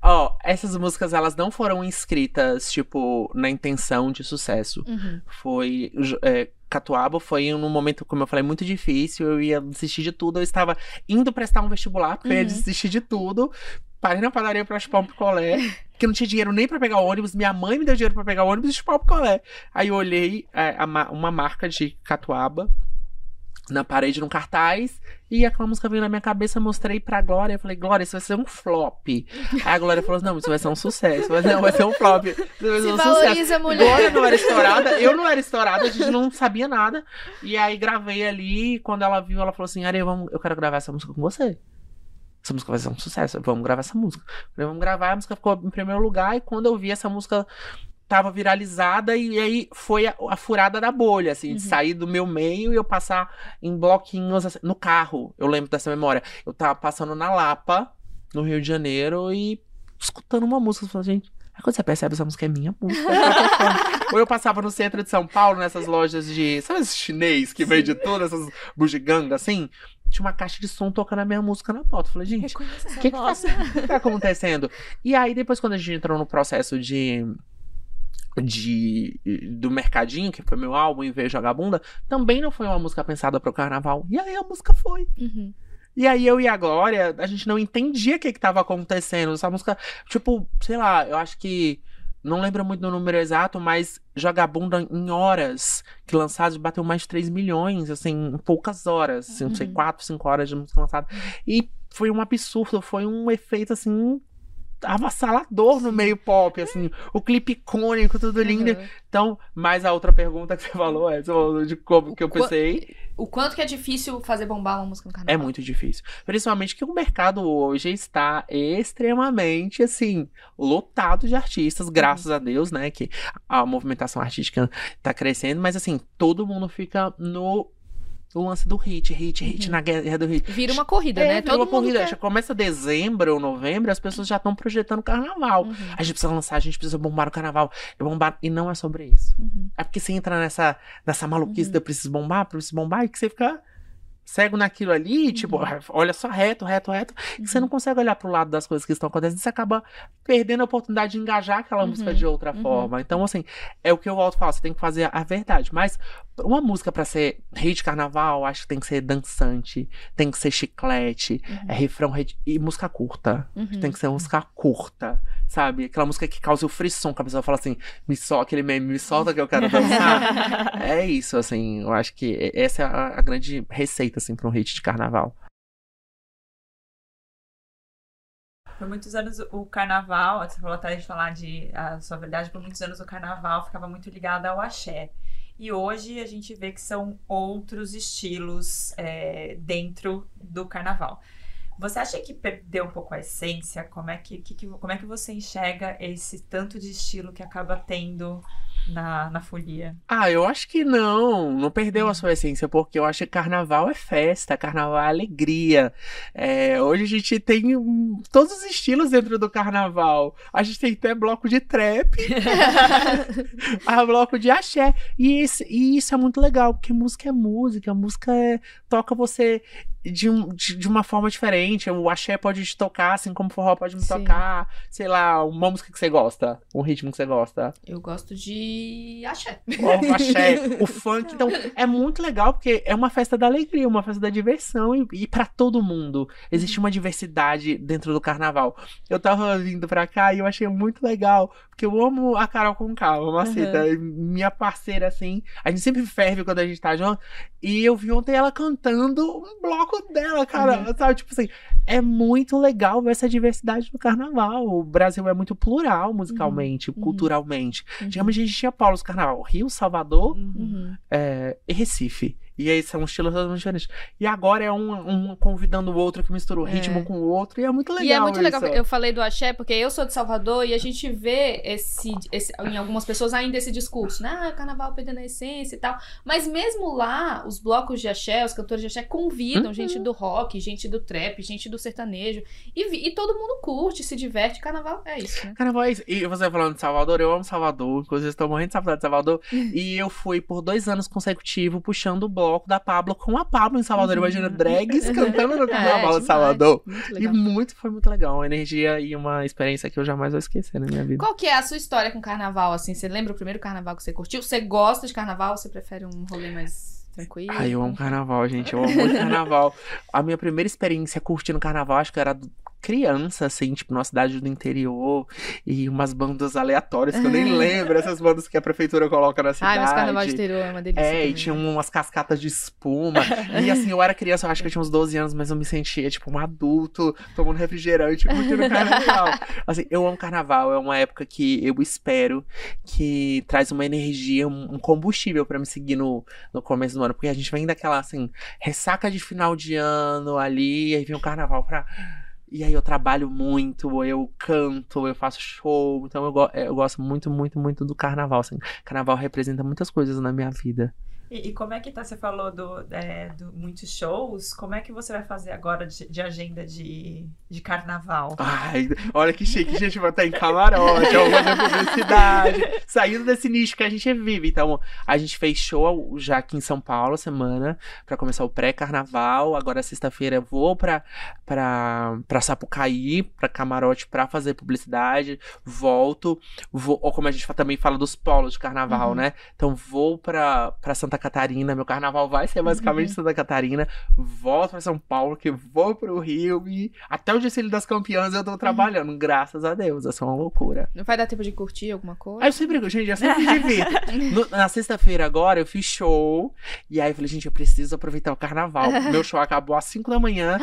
Ó, essas músicas elas não foram escritas, tipo, na intenção de sucesso. Uhum. Foi. É, Catuaba foi num momento, como eu falei, muito difícil. Eu ia desistir de tudo. Eu estava indo prestar um vestibular, porque eu ia Uhum. desistir de tudo. Parei na padaria pra chupar um picolé, eu não tinha dinheiro nem pra pegar o ônibus. Minha mãe me deu dinheiro pra pegar o ônibus e chupar o picolé. Aí eu olhei é, a ma- uma marca de catuaba na parede, num cartaz, e aquela música veio na minha cabeça, mostrei pra Glória. Eu falei, Glória, isso vai ser um flop. Aí a Glória falou: não, isso vai ser um sucesso. Mas não, vai ser um flop. Isso vai ser Se um sucesso. valoriza a mulher. Glória não era estourada, eu não era estourada, a gente não sabia nada. E aí gravei ali, quando ela viu, ela falou assim: Areia, vamos, eu quero gravar essa música com você. Essa música vai ser um sucesso, vamos gravar essa música. Eu falei, vamos gravar, a música ficou em primeiro lugar, e quando eu vi essa música tava viralizada, e aí foi a, a furada da bolha, assim, de Uhum. sair do meu meio e eu passar em bloquinhos assim, no carro. Eu lembro dessa memória. Eu tava passando na Lapa, no Rio de Janeiro, e escutando uma música. Falei, gente. Aí quando você percebe, essa música é minha música. [laughs] Ou eu passava no centro de São Paulo, nessas lojas de. Sabe esses chinês que vende tudo, essas bugigangas assim? Tinha uma caixa de som tocando a minha música na porta. Eu falei, gente, o que, que, tá, [laughs] que tá acontecendo? E aí, depois, quando a gente entrou no processo de. De, do Mercadinho, que foi meu álbum, e veio Jogar Bunda, também não foi uma música pensada pro carnaval. E aí a música foi. Uhum. E aí eu e a Glória, a gente não entendia o que que tava acontecendo. Essa música, tipo, sei lá, eu acho que. Não lembro muito do número exato, mas Jogabunda em horas que lançados bateu mais de 3 milhões, assim, em poucas horas. Assim, não sei, Uhum. 4, 5 horas de música lançada. E foi um absurdo, foi um efeito assim. Avassalador no meio pop, assim, o clipe icônico, tudo lindo. Uhum. Então, mais a outra pergunta que você falou é você falou de como que eu pensei. O quanto que é difícil fazer bombar uma música no carnaval? É muito difícil. Principalmente que o mercado hoje está extremamente, assim, lotado de artistas, graças a Deus, né? Que a movimentação artística tá crescendo, mas assim, todo mundo fica no. O lance do hit, hit, hit, Uhum. na guerra do hit. Vira uma corrida, É, né? vira Todo uma corrida. quer- Já começa dezembro ou novembro, as pessoas já estão projetando carnaval. Uhum. A gente precisa lançar, a gente precisa bombar o carnaval. E bombar. E não é sobre isso. Uhum. É porque você entra nessa, nessa maluquice Uhum. de eu preciso bombar, preciso bombar, e que você fica cego naquilo ali, tipo, Uhum. [laughs] olha só reto, reto, reto, e você não consegue olhar pro lado das coisas que estão acontecendo, você acaba perdendo a oportunidade de engajar aquela Uhum. música de outra Uhum. forma. Então, assim, é o que eu volto a falar, você tem que fazer a verdade. Mas uma música pra ser hit carnaval, acho que tem que ser dançante, tem que ser chiclete, Uhum. é refrão, e música curta. Uhum. Tem que ser música curta, sabe? Aquela música que causa o frisson, que a pessoa fala assim, me solta, aquele meme, me solta que eu quero dançar. [laughs] é isso, assim, eu acho que essa é a, a grande receita, assim, pra um hit de carnaval. Por muitos anos o carnaval, você falou até de falar de a sua verdade, por muitos anos o carnaval ficava muito ligado ao axé. E hoje a gente vê que são outros estilos é, dentro do carnaval. Você acha que perdeu um pouco a essência? Como é que, que- como é que você enxerga esse tanto de estilo que acaba tendo na, na folia? Ah, eu acho que não, não perdeu a sua essência, porque eu acho que carnaval é festa, carnaval é alegria. É, hoje a gente tem hum, todos os estilos dentro do carnaval. A gente tem até bloco de trap, [laughs] [laughs] a bloco de axé. E, esse- e isso é muito legal, porque música é música, música é- toca você de, um- de, de uma forma diferente. O axé pode te tocar, assim como o forró pode me Sim. tocar. Sei lá, uma música que você gosta, um ritmo que você gosta. Eu gosto de axé. O axé, o funk. Então, é muito legal porque é uma festa da alegria, uma festa da diversão e, e para todo mundo. Existe uma diversidade dentro do carnaval. Eu tava vindo pra cá e eu achei muito legal, porque eu amo a Carol Conká, a Maceta, minha parceira assim. A gente sempre ferve quando a gente tá junto. E eu vi ontem ela cantando um bloco dela, cara. Sabe? Tipo assim, é muito legal ver essa diversidade no carnaval. O Brasil é muito plural musicalmente, uhum. culturalmente. Antigamente a gente tinha polos carnaval, Rio, Salvador Uhum. é, e Recife. E aí são estilos totalmente diferentes. E agora é um, um convidando o outro que mistura o É. ritmo com o outro. E é muito legal. E é muito legal. isso. Eu falei do axé porque eu sou de Salvador e a gente vê esse, esse- em algumas pessoas ainda esse discurso, né? Ah, carnaval perdendo a essência e tal. Mas mesmo lá, os blocos de axé, os cantores de axé convidam Uhum. gente do rock, gente do trap, gente do sertanejo. E, e todo mundo curte, se diverte. Carnaval é isso, né? Carnaval é isso. E você falando de Salvador, eu amo Salvador. Inclusive, estou morrendo de saudade de Salvador. [laughs] e eu fui por dois anos consecutivos puxando o bloco da Pablo com a Pablo em Salvador. Imagina drags [laughs] cantando no Carnaval Uhum. É, de Salvador. Muito E muito, foi muito legal. Uma energia e uma experiência que eu jamais vou esquecer na minha vida. Qual que é a sua história com carnaval, assim? Você lembra o primeiro carnaval que você curtiu? Você gosta de carnaval ou você prefere um rolê mais tranquilo? Ai, eu amo carnaval, gente. Eu amo muito carnaval. A minha primeira experiência curtindo carnaval, acho que era criança, assim, tipo, numa cidade do interior. E umas bandas aleatórias que eu nem lembro. Essas bandas que a prefeitura coloca na cidade. mas carnaval de interior é uma delícia. É, e também. tinha umas cascatas de espuma. e assim, eu era criança, eu acho que eu tinha uns 12 anos, mas eu me sentia, tipo, um adulto, tomando refrigerante, curtindo carnaval. [laughs] Assim, eu amo carnaval, é uma época que eu espero que traz uma energia, um combustível pra me seguir no, no começo do ano. Porque a gente vem daquela, assim, ressaca de final de ano ali, aí vem o carnaval pra. E aí eu trabalho muito, eu canto, eu faço show. Então eu, go- eu gosto muito, muito, muito do carnaval. Assim. Carnaval representa muitas coisas na minha vida. E, e como é que tá? Você falou do, é, do muitos shows. Como é que você vai fazer agora de, de agenda de, de carnaval? Ai, olha que chique, a gente vai estar em camarote, fazer publicidade, [laughs] saindo desse nicho que a gente vive. Então, a gente fez show já aqui em São Paulo semana, pra começar o pré-carnaval. Agora, sexta-feira, eu vou pra, pra, pra Sapucaí, pra camarote, pra fazer publicidade. Volto, vou, ou como a gente também fala dos polos de carnaval, Uhum. né? Então, vou pra, pra Santa Catarina, meu carnaval vai ser basicamente Santa Catarina. Volto pra São Paulo, que vou pro Rio e até o Desfile das Campeãs eu tô trabalhando, graças a Deus. Essa é uma loucura. Não vai dar tempo de curtir alguma coisa? Aí eu sempre, gente, eu sempre. [laughs] No- na sexta-feira agora eu fiz show. E aí eu falei, gente, eu preciso aproveitar o carnaval. [laughs] Meu show acabou às 5 da manhã.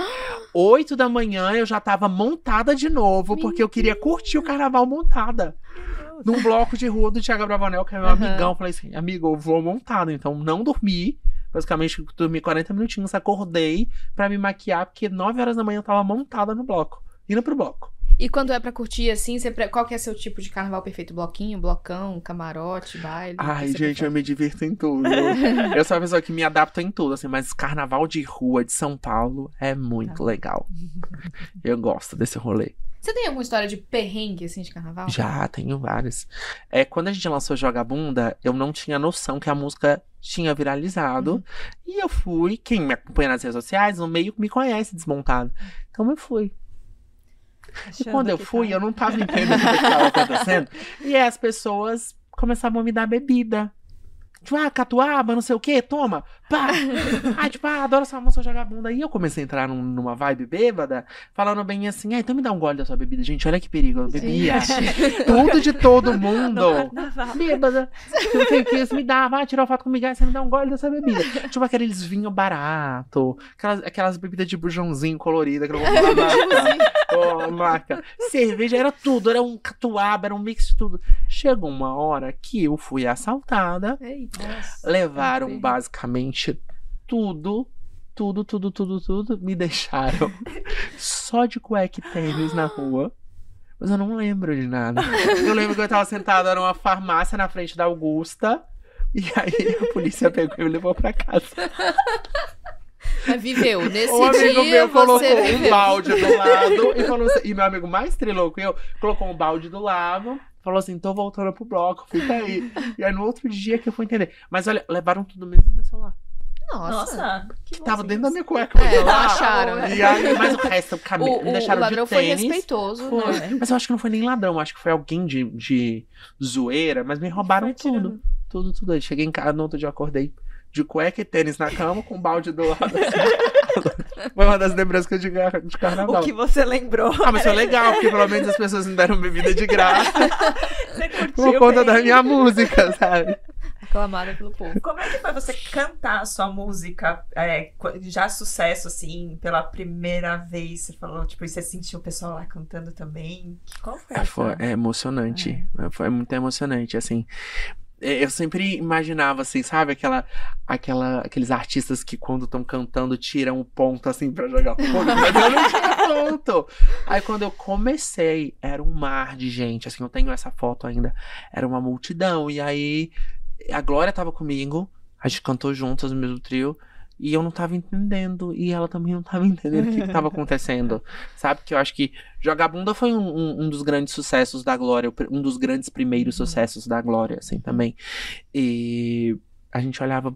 8 da manhã eu já tava montada de novo, porque eu queria curtir o carnaval montada. Num bloco de rua do Thiago Bravanel, que é meu Aham. amigão. Eu Falei assim, amigo, eu vou montado. Então não dormi. Basicamente, dormi 40 minutinhos, acordei pra me maquiar, porque 9 horas da manhã eu tava montada no bloco. Indo pro bloco. E quando é pra curtir assim, você pre- qual que é seu tipo de carnaval perfeito? Bloquinho, blocão, camarote, baile? Ai, gente, eu prefere? me divirto em tudo. eu sou uma pessoa que me adapta em tudo, assim, mas carnaval de rua de São Paulo é muito legal. Eu gosto desse rolê. Você tem alguma história de perrengue assim de carnaval? Já, tenho vários. É, quando a gente lançou Joga Bunda, eu não tinha noção que a música tinha viralizado. E eu fui, quem me acompanha nas redes sociais, no meio me conhece desmontado. Então eu fui. E Achando quando eu fui, tá- eu não tava entendendo o que estava acontecendo. E aí as pessoas começavam a me dar bebida. Tipo, ah, catuaba, não sei o quê, toma, pá. [laughs] ah, tipo, ah, adoro essa moça jogar bunda. E eu comecei a entrar num- numa vibe bêbada, falando bem assim, ah, então me dá um gole da sua bebida, gente, olha que perigo, eu bebia. [laughs] Tudo de todo mundo. Bêbada. Não sei o que, você me dá, vai tirar foto comigo, aí você me dá um gole dessa bebida. Tipo aqueles vinho barato, aquelas, aquelas bebidas de bujãozinho colorida que eu vou marca. Ô, marca. Cerveja era tudo, era um catuaba, era um mix de tudo. Chegou uma hora que eu fui assaltada, Eita. levaram Entendi. Basicamente tudo. Tudo, tudo, tudo, tudo. Me deixaram [laughs] só de cueca e tênis na rua. Mas eu não lembro de nada. Eu lembro que eu tava sentada numa farmácia na frente da Augusta. E aí a polícia pegou e me levou pra casa. Mas viveu. Nesse O amigo dia meu colocou você um viveu. balde do lado e falou assim, e meu amigo mais trilouco que eu colocou um balde do lado. Falou assim, tô voltando pro bloco, fica aí. E aí no outro dia que eu fui entender. Mas olha, levaram tudo mesmo no meu celular. Nossa. Nossa, que Tava dentro da minha cueca. É, celular. acharam, né? E [laughs] aí, mas o resto, O, me o, deixaram o ladrão de foi tênis. respeitoso, Foi. né? Mas eu acho que não foi nem ladrão, acho que foi alguém de, de zoeira, mas me roubaram Foi tirando. tudo. Tudo, tudo. Aí cheguei em casa, no outro dia eu acordei de cueca e tênis na cama, com um balde do lado. assim. [laughs] foi uma das lembranças que eu de, de carnaval. O que você lembrou? Ah, mas foi legal, porque pelo menos as pessoas me deram bebida de graça [laughs] Você curtiu por conta bem? da minha música, sabe? Aclamada pelo povo. Como é que foi você cantar a sua música é, já sucesso, assim, pela primeira vez? Você falou, tipo, e você sentiu o pessoal lá cantando também? Qual foi É, essa? foi, é emocionante. É, Foi muito emocionante, assim. é, eu sempre imaginava assim, sabe? Aquela, aquela, aqueles artistas que quando estão cantando tiram o ponto assim pra jogar fogo, mas eu não tinha [laughs] ponto. Aí quando eu comecei, era um mar de gente, assim, eu tenho essa foto ainda, era uma multidão. E aí a Glória tava comigo, a gente cantou juntas no mesmo trio. E eu não tava entendendo. E ela também não tava [laughs] entendendo o que, que tava acontecendo. Sabe? Que eu acho que Jogar Bunda foi um, um, um dos grandes sucessos da Glória. Um dos grandes primeiros Uhum. sucessos da Glória, assim, também. E a gente olhava.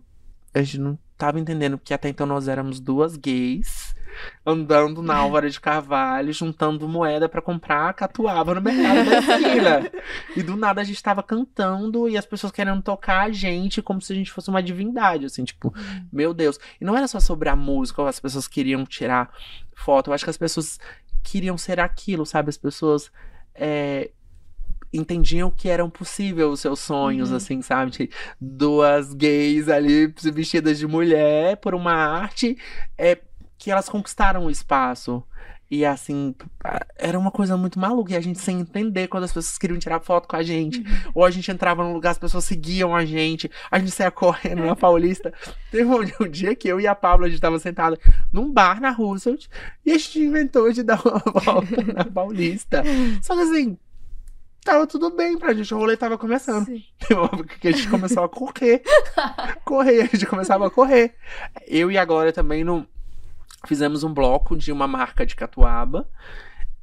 A gente não tava entendendo, porque até então nós éramos duas gays. Andando na [laughs] Álvaro de Carvalho, juntando moeda pra comprar catuaba no mercado da esquina. E do nada a gente tava cantando e as pessoas querendo tocar a gente como se a gente fosse uma divindade, assim, tipo, meu Deus. E não era só sobre a música, as pessoas queriam tirar foto. Eu acho que as pessoas queriam ser aquilo, sabe? As pessoas é, entendiam que eram possível os seus sonhos, Uhum. assim, sabe? Duas gays ali vestidas de mulher por uma arte é, que elas conquistaram o espaço. E assim, era uma coisa muito maluca. E a gente sem entender quando as pessoas queriam tirar foto com a gente. Ou a gente entrava num lugar, as pessoas seguiam a gente. A gente saía correndo na Paulista. [laughs] Teve um, um dia que eu e a Pablo, a gente tava sentada num bar na Roosevelt. E a gente inventou de dar uma [laughs] volta na Paulista. Só que assim, tava tudo bem pra gente. O rolê tava começando. Sim. [laughs] Porque a gente começou a correr. correr, a gente começava a correr. Eu e a Glória também não fizemos um bloco de uma marca de catuaba.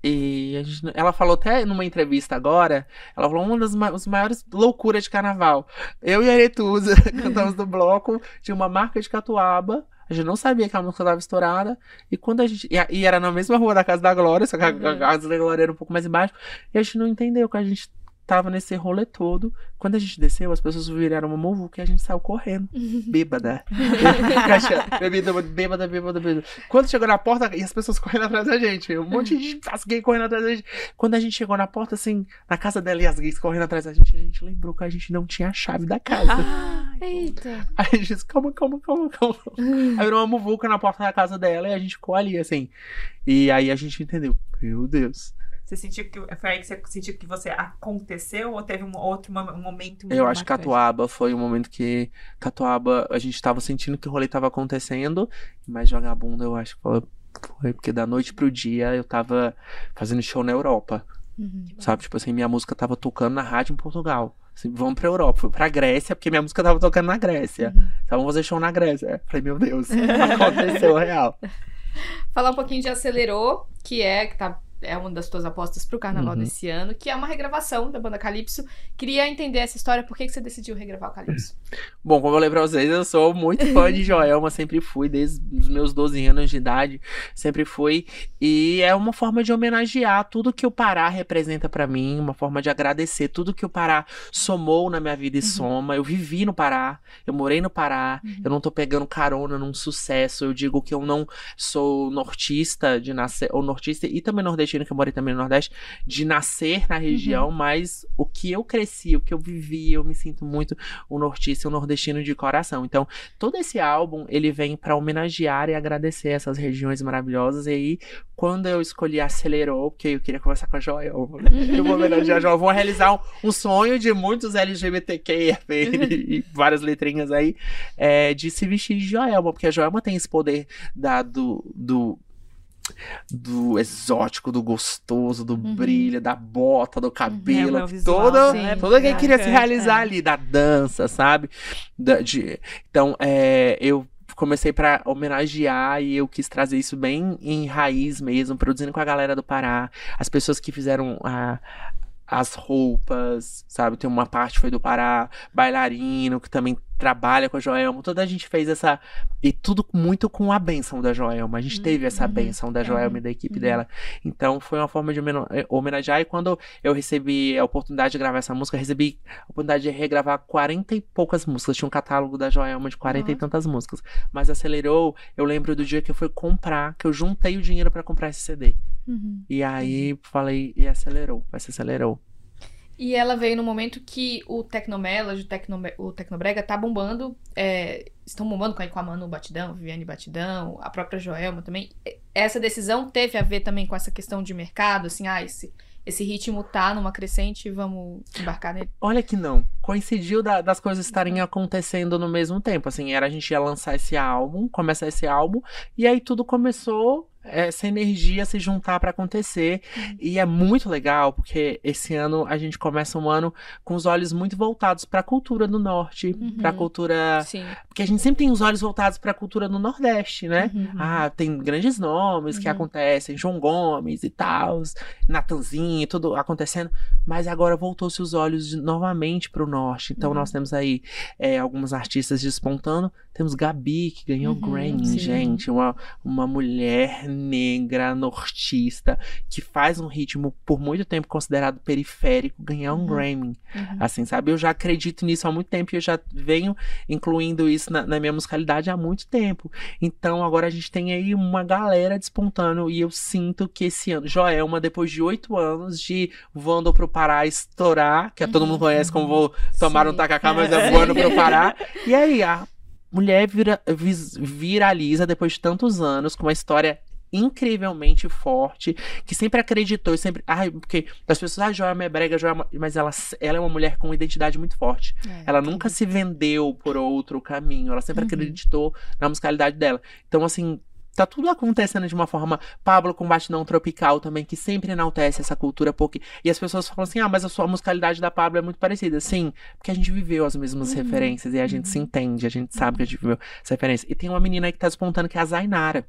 E a gente- ela falou até numa entrevista agora, ela falou uma das ma- maiores loucuras de carnaval. Eu e a Aretusa [laughs] cantamos no bloco de uma marca de catuaba. A gente não sabia que a música estava estourada. E quando a gente. E, era na mesma rua da casa da Glória, só que a, a Uhum. casa da Glória era um pouco mais embaixo. E a gente não entendeu que a gente tava nesse rolê todo. Quando a gente desceu, as pessoas viraram uma muvuca e a gente saiu correndo. [laughs] Bêbada. [laughs] Bebida, bêbada, bêbada, bêbada. Quando chegou na porta, e as pessoas correndo atrás da gente. Um monte de as gays correndo atrás da gente. Quando a gente chegou na porta, assim, na casa dela e as gays correndo atrás da gente, a gente lembrou que a gente não tinha a chave da casa. Eita. Aí a gente disse, calma, calma, calma, calma. Aí virou uma muvuca na porta da casa dela e a gente ficou ali, assim. E aí a gente entendeu. Meu Deus. Você sentiu que foi aí que você sentiu que você aconteceu ou teve um outro mo- um momento muito Eu acho que? Catuaba foi o momento que Catuaba, a gente tava sentindo que o rolê tava acontecendo, mas Vagabunda eu acho que foi, foi porque da noite pro dia eu tava fazendo show na Europa, Uhum. sabe? Tipo assim, minha música tava tocando na rádio em Portugal. Assim, vamos pra Europa, fui pra Grécia, porque minha música tava tocando na Grécia. Então vamos fazer show na Grécia. Falei, meu Deus, [laughs] aconteceu real. Falar um pouquinho de Acelerou, que é, que tá, é uma das tuas apostas pro carnaval Uhum. desse ano, que é uma regravação da banda Calypso. Queria entender essa história, por que, que você decidiu regravar o Calypso? [laughs] Bom, como eu falei pra vocês, eu sou muito fã de Joelma, sempre fui, desde os meus 12 anos de idade, sempre fui. E é uma forma de homenagear tudo que o Pará representa pra mim, uma forma de agradecer tudo que o Pará somou na minha vida e soma. Eu vivi no Pará, eu morei no Pará, eu não tô pegando carona num sucesso. Eu digo que eu não sou nortista de nascer, ou nortista e também nordestino, que eu morei também no Nordeste, de nascer na região, mas o que eu cresci, o que eu vivi, eu me sinto muito um nortista um nordestino de coração. Então, todo esse álbum, ele vem pra homenagear e agradecer essas regiões maravilhosas. E aí, quando eu escolhi Acelerou, porque eu queria conversar com a Joel, eu vou [laughs] homenagear a Joel, vou realizar um, um sonho de muitos LGBTQ [laughs] e várias letrinhas aí, é, de se vestir de Joelma, porque a Joelma tem esse poder da, do, do do exótico, do gostoso, do brilho, da bota, do cabelo, É, o visual, todo, né? todo quem queria se realizar é. ali, da dança, sabe? Da- de- então, é, eu comecei pra homenagear e eu quis trazer isso bem em raiz mesmo, produzindo com a galera do Pará, as pessoas que fizeram a- as roupas, sabe? Tem uma parte foi do Pará, bailarino que também trabalha com a Joelma. Toda a gente fez essa e tudo muito com a benção da Joelma. A gente teve essa benção da Joelma e da equipe dela. Então foi uma forma de eh, homenagear. E quando eu recebi a oportunidade de gravar essa música, eu recebi a oportunidade de regravar 40 e poucas músicas. Tinha um catálogo da Joelma de 40 e tantas músicas. Mas acelerou. Eu lembro do dia que eu fui comprar, que eu juntei o dinheiro pra comprar esse CD. Uhum. E aí falei, e acelerou, vai ser acelerou. E ela veio no momento que o Tecnomelody, o, Tecno, o Tecnobrega tá bombando. é, estão bombando com a, com a Manu Batidão, Viviane Batidão, a própria Joelma também. Essa decisão teve a ver também com essa questão de mercado, assim, ah, esse, esse ritmo tá numa crescente e vamos embarcar nele? Olha que não. Coincidiu da- das coisas estarem acontecendo no mesmo tempo. Assim, era a gente ia lançar esse álbum, começar esse álbum, e aí tudo começou. Essa energia se juntar pra acontecer. E é muito legal, porque esse ano a gente começa um ano com os olhos muito voltados pra cultura do norte, Uhum. pra cultura. Sim. Porque a gente sempre tem os olhos voltados pra cultura do Nordeste, né? Uhum. Ah, tem grandes nomes que Uhum. acontecem, João Gomes e tal, Natanzinho, tudo acontecendo, mas agora voltou-se os olhos novamente para o norte. Então Uhum. nós temos aí é, alguns artistas despontando. Temos Gabi, que ganhou Uhum, Grammy, gente, uma, uma mulher negra nortista que faz um ritmo por muito tempo considerado periférico, ganhar um Uhum. Grammy. Uhum. Assim, sabe? Eu já acredito nisso há muito tempo e eu já venho incluindo isso na, na minha musicalidade há muito tempo. Então agora a gente tem aí uma galera despontando e eu sinto que esse ano, Joelma, depois de oito anos de voando pro Pará estourar, que todo mundo conhece como vou tomar um Sim. tacacá, mas [laughs] é voando pro Pará. E aí, a mulher vira- vis- viraliza depois de tantos anos com uma história incrivelmente forte, que sempre acreditou e sempre. Ai, porque as pessoas, ah, Joelma é brega, Joelma. Mas ela, ela é uma mulher com uma identidade muito forte. É, Ela nunca se vendeu por outro caminho. Ela sempre Uhum. acreditou na musicalidade dela. Então, assim, tá tudo acontecendo de uma forma. Pablo com Batidão Tropical também, que sempre enaltece essa cultura porque. E as pessoas falam assim: ah, mas a sua musicalidade da Pablo é muito parecida. Sim, porque a gente viveu as mesmas Uhum. referências e a gente se entende, a gente sabe que a gente viveu essa referência. E tem uma menina aí que tá despontando que é a Zainara.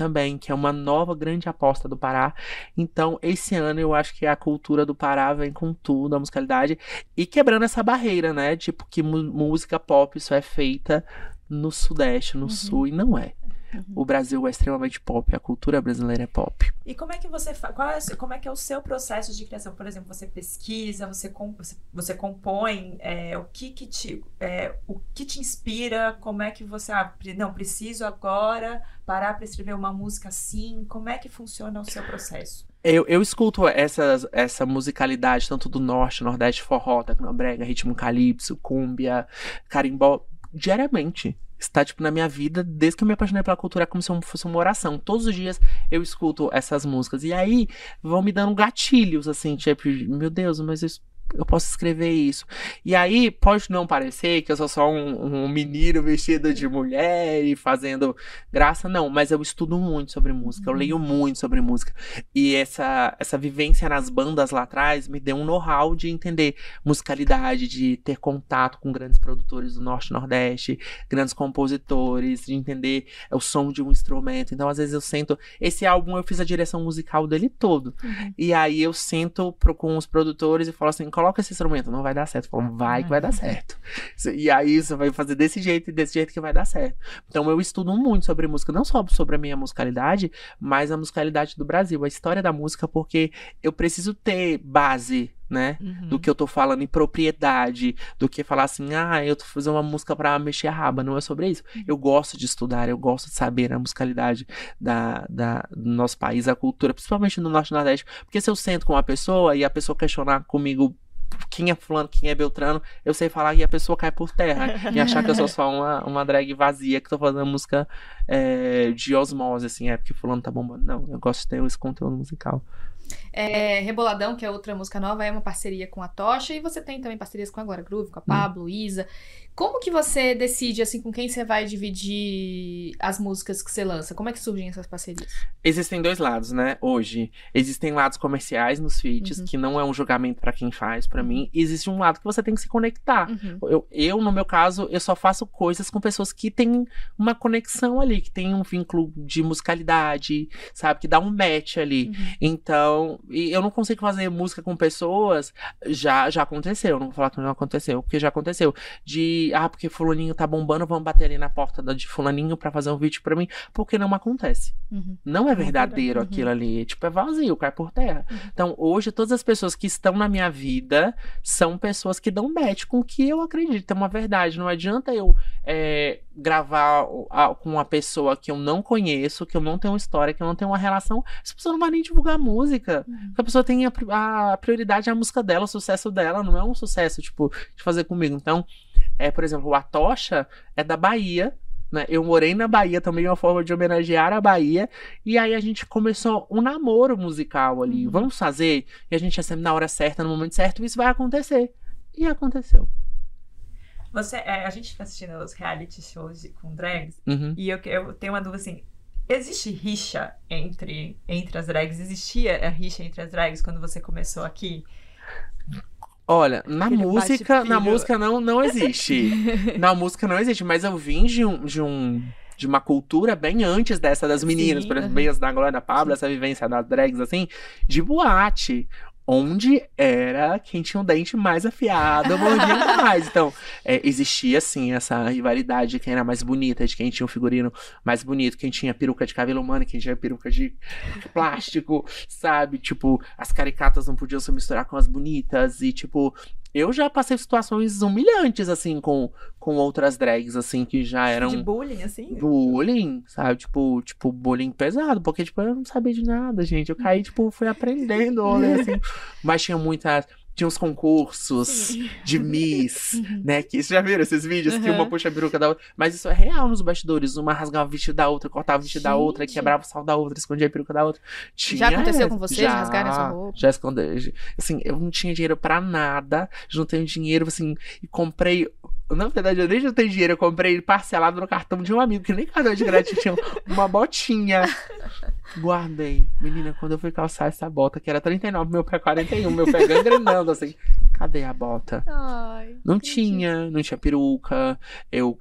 Também, que é uma nova grande aposta do Pará. Então, esse ano eu acho que a cultura do Pará vem com tudo, a musicalidade, e quebrando essa barreira, né? Tipo, que música pop só é feita no Sudeste, no Sul, e não é. Uhum. O Brasil é extremamente pop, a cultura brasileira é pop. E como é que você fa... Qual é, como é que é o seu processo de criação? Por exemplo, você pesquisa, você, com... você, compõe, é, o que que te é, o que te inspira? Como é que você ah, não preciso agora parar para escrever uma música assim? Como é que funciona o seu processo? Eu, eu escuto essas, essa musicalidade, tanto do norte, nordeste, forró, tecnobrega, ritmo calypso, cúmbia, carimbó, diariamente. Está, tipo, na minha vida, desde que eu me apaixonei pela cultura, é como se fosse uma oração. Todos os dias eu escuto essas músicas. E aí, vão me dando gatilhos, assim, tipo, meu Deus, mas eu, eu posso escrever isso. E aí, pode não parecer que eu sou só um, um menino vestido de mulher e fazendo graça, não. Mas eu estudo muito sobre música, eu leio muito sobre música. E essa, essa vivência nas bandas lá atrás me deu um know-how de entender musicalidade, de ter contato com grandes produtores do Norte e Nordeste, grandes compositores, de entender o som de um instrumento. Então, às vezes, eu sento. Esse álbum eu fiz a direção musical dele todo. E aí eu sento pro- com os produtores e falo assim: coloca esse instrumento, não vai dar certo. Falam, vai que vai dar certo. E aí você vai fazer desse jeito e desse jeito que vai dar certo. Então eu estudo muito sobre música, não só sobre a minha musicalidade, mas a musicalidade do Brasil, a história da música, porque eu preciso ter base. Né? Do que eu tô falando em propriedade, do que falar assim, ah, eu tô fazendo uma música pra mexer a raba, não é sobre isso. Eu gosto de estudar, eu gosto de saber a musicalidade da, da, do nosso país, a cultura, principalmente no Norte e Nordeste. Porque se eu sento com uma pessoa e a pessoa questionar comigo quem é fulano, quem é Beltrano, eu sei falar e a pessoa cai por terra. e achar que eu sou só uma, uma drag vazia que tô fazendo música é, de osmose, assim, é porque fulano tá bombando. Não, eu gosto de ter esse conteúdo musical. É, Reboladão, que é outra música nova, é uma parceria com a Tocha. E você tem também parcerias com a Agora Groove, com a Pablo, Isa. Como que você decide, assim, com quem você vai dividir as músicas que você lança? Como é que surgem essas parcerias? Existem dois lados, né? Hoje, existem lados comerciais nos feats, Uhum. que não é um julgamento pra quem faz, pra mim. E existe um lado que você tem que se conectar. Uhum. Eu, eu, no meu caso, eu só faço coisas com pessoas que têm uma conexão ali, que tem um vínculo de musicalidade, sabe? Que dá um match ali. Uhum. Então, eu não consigo fazer música com pessoas. Já, já aconteceu, não vou falar que não aconteceu, porque já aconteceu. De, ah, porque fulaninho tá bombando, vamos bater ali na porta de fulaninho pra fazer um vídeo pra mim. Porque não acontece. Uhum. Não é verdadeiro Uhum. aquilo ali. Tipo, é vazio, cai por terra. Uhum. Então, hoje, todas as pessoas que estão na minha vida são pessoas que dão match com o que eu acredito. É uma verdade. Não adianta eu é, gravar a- com uma pessoa que eu não conheço, que eu não tenho história, que eu não tenho uma relação. Essa pessoa não vai nem divulgar música. Uhum. Porque a pessoa tem a, a prioridade é a música dela, o sucesso dela. Não é um sucesso, tipo, de fazer comigo. Então, é, por exemplo, o Atocha é da Bahia. né? Eu morei na Bahia também, uma forma de homenagear a Bahia. E aí a gente começou um namoro musical ali. Uhum. Vamos fazer? E a gente é sempre na hora certa, no momento certo, e isso vai acontecer. E aconteceu. Você, é, a gente fica assistindo os reality shows com drags Uhum. e eu, eu tenho uma dúvida assim. Existe rixa entre, entre as drags? Existia a rixa entre as drags quando você começou aqui? Olha, na Aquele música, na música não, não existe. [laughs] na música não existe, mas eu vim de um, de um de uma cultura bem antes dessa das meninas, Sim, por exemplo, bem as da Glória Pablo, essa vivência das drags assim, de boate. Onde era quem tinha um dente mais afiado, mordia mais. Então, é, existia, assim, essa rivalidade de quem era mais bonita, de quem tinha um figurino mais bonito, quem tinha peruca de cabelo humano, quem tinha peruca de plástico, sabe? Tipo, as caricatas não podiam se misturar com as bonitas. E, tipo, eu já passei situações humilhantes, assim, com, com outras drags, assim, que já eram De bullying, assim? bullying, sabe? Tipo, tipo, bullying pesado, porque, tipo, eu não sabia de nada, gente. Eu caí, tipo, fui aprendendo, olha, assim. [laughs] Mas tinha muitas. Tinha uns concursos de Miss, [laughs] né? Que vocês já viram esses vídeos que uma Uhum. puxa a peruca da outra. Mas isso é real nos bastidores. Uma rasgava o vestido da outra, cortava o vestido da outra, Gente. quebrava o sal da outra, escondia a peruca da outra. Tinha Já aconteceu com vocês, já, rasgarem a sua roupa? Já escondeu. Assim, eu não tinha dinheiro pra nada. Juntei um dinheiro, assim, e comprei. Na verdade, eu nem juntei dinheiro, eu comprei parcelado no cartão de um amigo, que nem cartão de crédito tinha [laughs] uma botinha. Guardei. Menina, quando eu fui calçar essa bota, que era 39, meu pé 41, meu pé gangrenando, assim. Cadê a bota? Ai, Não entendi. tinha, não tinha peruca. Eu,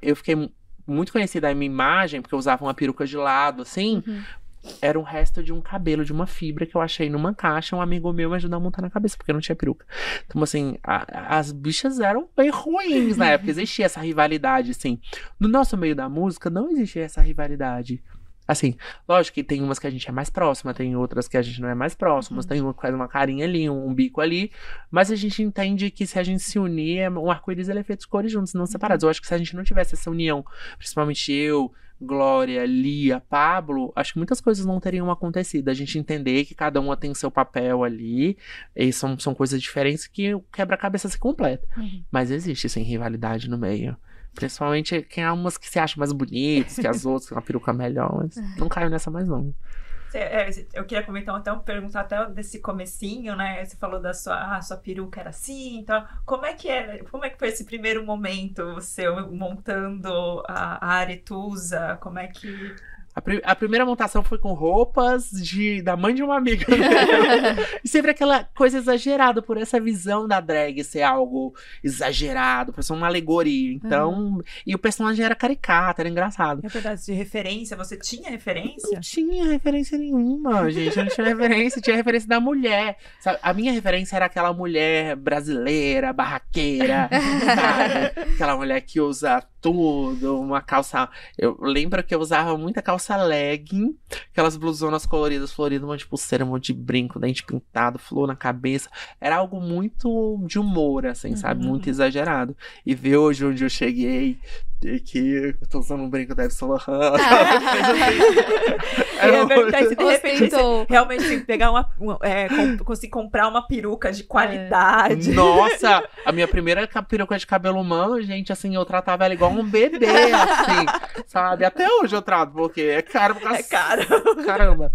eu fiquei mu- muito conhecida a minha imagem, porque eu usava uma peruca de lado, assim. Uhum. Era um resto de um cabelo, de uma fibra que eu achei numa caixa. Um amigo meu me ajudou a montar na cabeça, porque não tinha peruca. Então, assim, a- as bichas eram bem ruins na época. Existia essa rivalidade, assim. No nosso meio da música, não existia essa rivalidade. Assim, lógico que tem umas que a gente é mais próxima, tem outras que a gente não é mais próxima, tem uma que faz uma carinha ali, um, um bico ali, mas a gente entende que se a gente se unir, é- um arco-íris ele é feito de cores juntos, não separados. Eu acho que se a gente não tivesse essa união, principalmente eu, Glória, Lia, Pablo, acho que muitas coisas não teriam acontecido. A gente entender que cada uma tem seu papel ali, e são, são coisas diferentes que o quebra-cabeça se completa. Uhum. Mas existe, sim, rivalidade no meio. Principalmente quem há umas que se acham mais bonitas que as outras, com uma peruca melhor, mas não caiu nessa mais não. É, eu queria comentar até perguntar até desse comecinho, né? Você falou da sua, ah, sua peruca era assim, então como é que era, como é que foi esse primeiro momento seu montando a, a aretusa? Como é que A, a primeira montação foi com roupas de, da mãe de uma amiga. [laughs] e sempre aquela coisa exagerada por essa visão da drag ser algo exagerado, por ser uma alegoria. Então, e o personagem era caricato, era engraçado. é verdade de referência? Você tinha referência? Não tinha referência nenhuma, gente. Eu não tinha referência, tinha referência da mulher. sabe? A minha referência era aquela mulher brasileira, barraqueira, [laughs] sabe? Aquela mulher que usa tudo, uma calça. Eu lembro que eu usava muita calça legging, aquelas blusonas coloridas, floridas, um monte de pulseira, um monte de brinco, dente pintado, flor na cabeça. Era algo muito de humor, assim, sabe? Uhum. Muito exagerado. E ver hoje onde eu cheguei. E que eu tô usando um brinco da Yves. É verdade, se de repente você realmente pegar uma, um- é, conseguir comprar uma peruca de qualidade. Nossa, a minha primeira ca- peruca de cabelo humano, gente, assim, eu tratava ela igual um bebê, assim, sabe? Até hoje eu trato, porque é caro É caro. Caramba.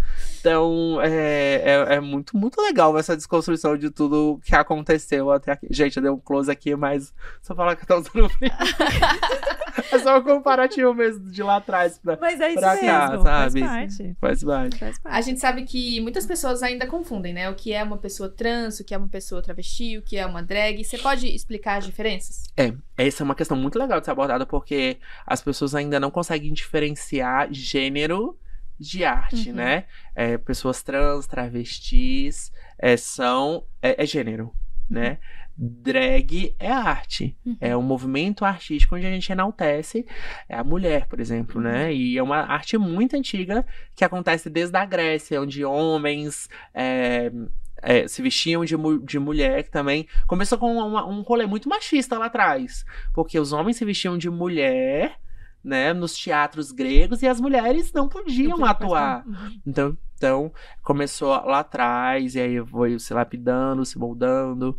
Então, é, é, é muito, muito legal essa desconstrução de tudo que aconteceu até aqui. Gente, eu dei um close aqui, mas só falar que eu tô usando [laughs] é só um comparativo mesmo de lá atrás pra, Mas é isso Pra mesmo. cá, sabe? Faz parte. faz parte. Faz parte. A gente sabe que muitas pessoas ainda confundem, né? O que é uma pessoa trans, o que é uma pessoa travesti, o que é uma drag. Você pode explicar as diferenças? É, essa é uma questão muito legal de ser abordada, porque as pessoas ainda não conseguem diferenciar gênero de arte, Uhum. né? É, pessoas trans, travestis, é, são. É, é gênero, né? Drag é arte. Uhum. É um movimento artístico onde a gente enaltece a mulher, por exemplo, né? E é uma arte muito antiga que acontece desde a Grécia, onde homens é, é, se vestiam de, de mulher que também. Começou com uma- um rolê muito machista lá atrás. Porque os homens se vestiam de mulher, né, nos teatros gregos, e as mulheres não podiam atuar. Uhum. Então, então, começou lá atrás, e aí foi se lapidando, se moldando.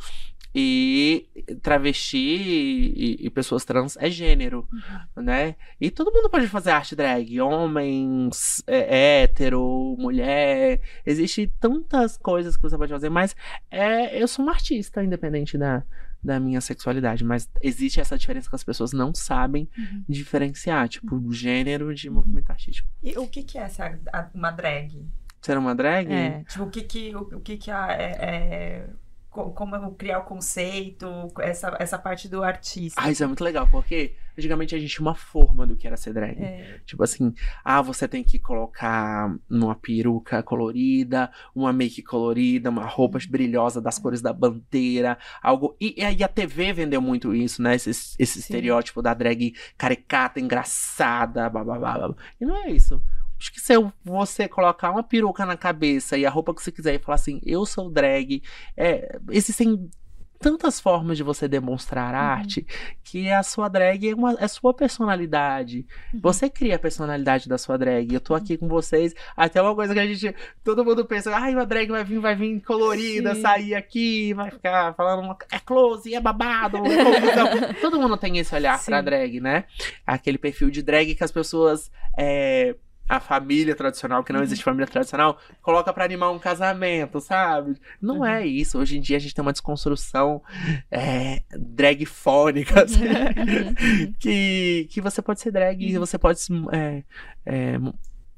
E travesti e, e pessoas trans é gênero, né? E todo mundo pode fazer arte drag. Homens, é, hétero, mulher. Existe tantas coisas que você pode fazer, mas é, eu sou um artista, independente da, da minha sexualidade. Mas existe essa diferença que as pessoas não sabem Uhum. diferenciar, tipo, gênero de movimento artístico. E o que que é essa, uma drag? Ser uma drag? É, tipo, o que que, o, o que que a- é, é- como criar o conceito, essa, essa parte do artista. Ah, isso é muito legal, porque antigamente a gente tinha uma forma do que era ser drag. É, Tipo assim, ah, você tem que colocar uma peruca colorida, uma make colorida, uma roupa brilhosa das cores da bandeira, algo. E, e aí a TV vendeu muito isso, né? Esse, esse estereótipo da drag caricata, engraçada, blá, blá, blá, blá. E não é isso. Acho que se eu- você colocar uma peruca na cabeça e a roupa que você quiser e falar assim, eu sou drag, é, existem tantas formas de você demonstrar arte que a sua drag é, uma, é sua personalidade. Você cria a personalidade da sua drag. Eu tô aqui com vocês. Até uma coisa que a gente. Todo mundo pensa, ai, uma drag vai vir, vai vir colorida, Sim. sair aqui, vai ficar falando uma, é close, é babado, é confusão. [laughs] Todo mundo tem esse olhar pra Sim. drag, né? Aquele perfil de drag que as pessoas. é, a família tradicional, que não existe família tradicional, coloca pra animar um casamento, sabe? Não é isso. Hoje em dia a gente tem uma desconstrução é, dragfônica, assim, [laughs] que, que você pode ser drag e você pode é, é,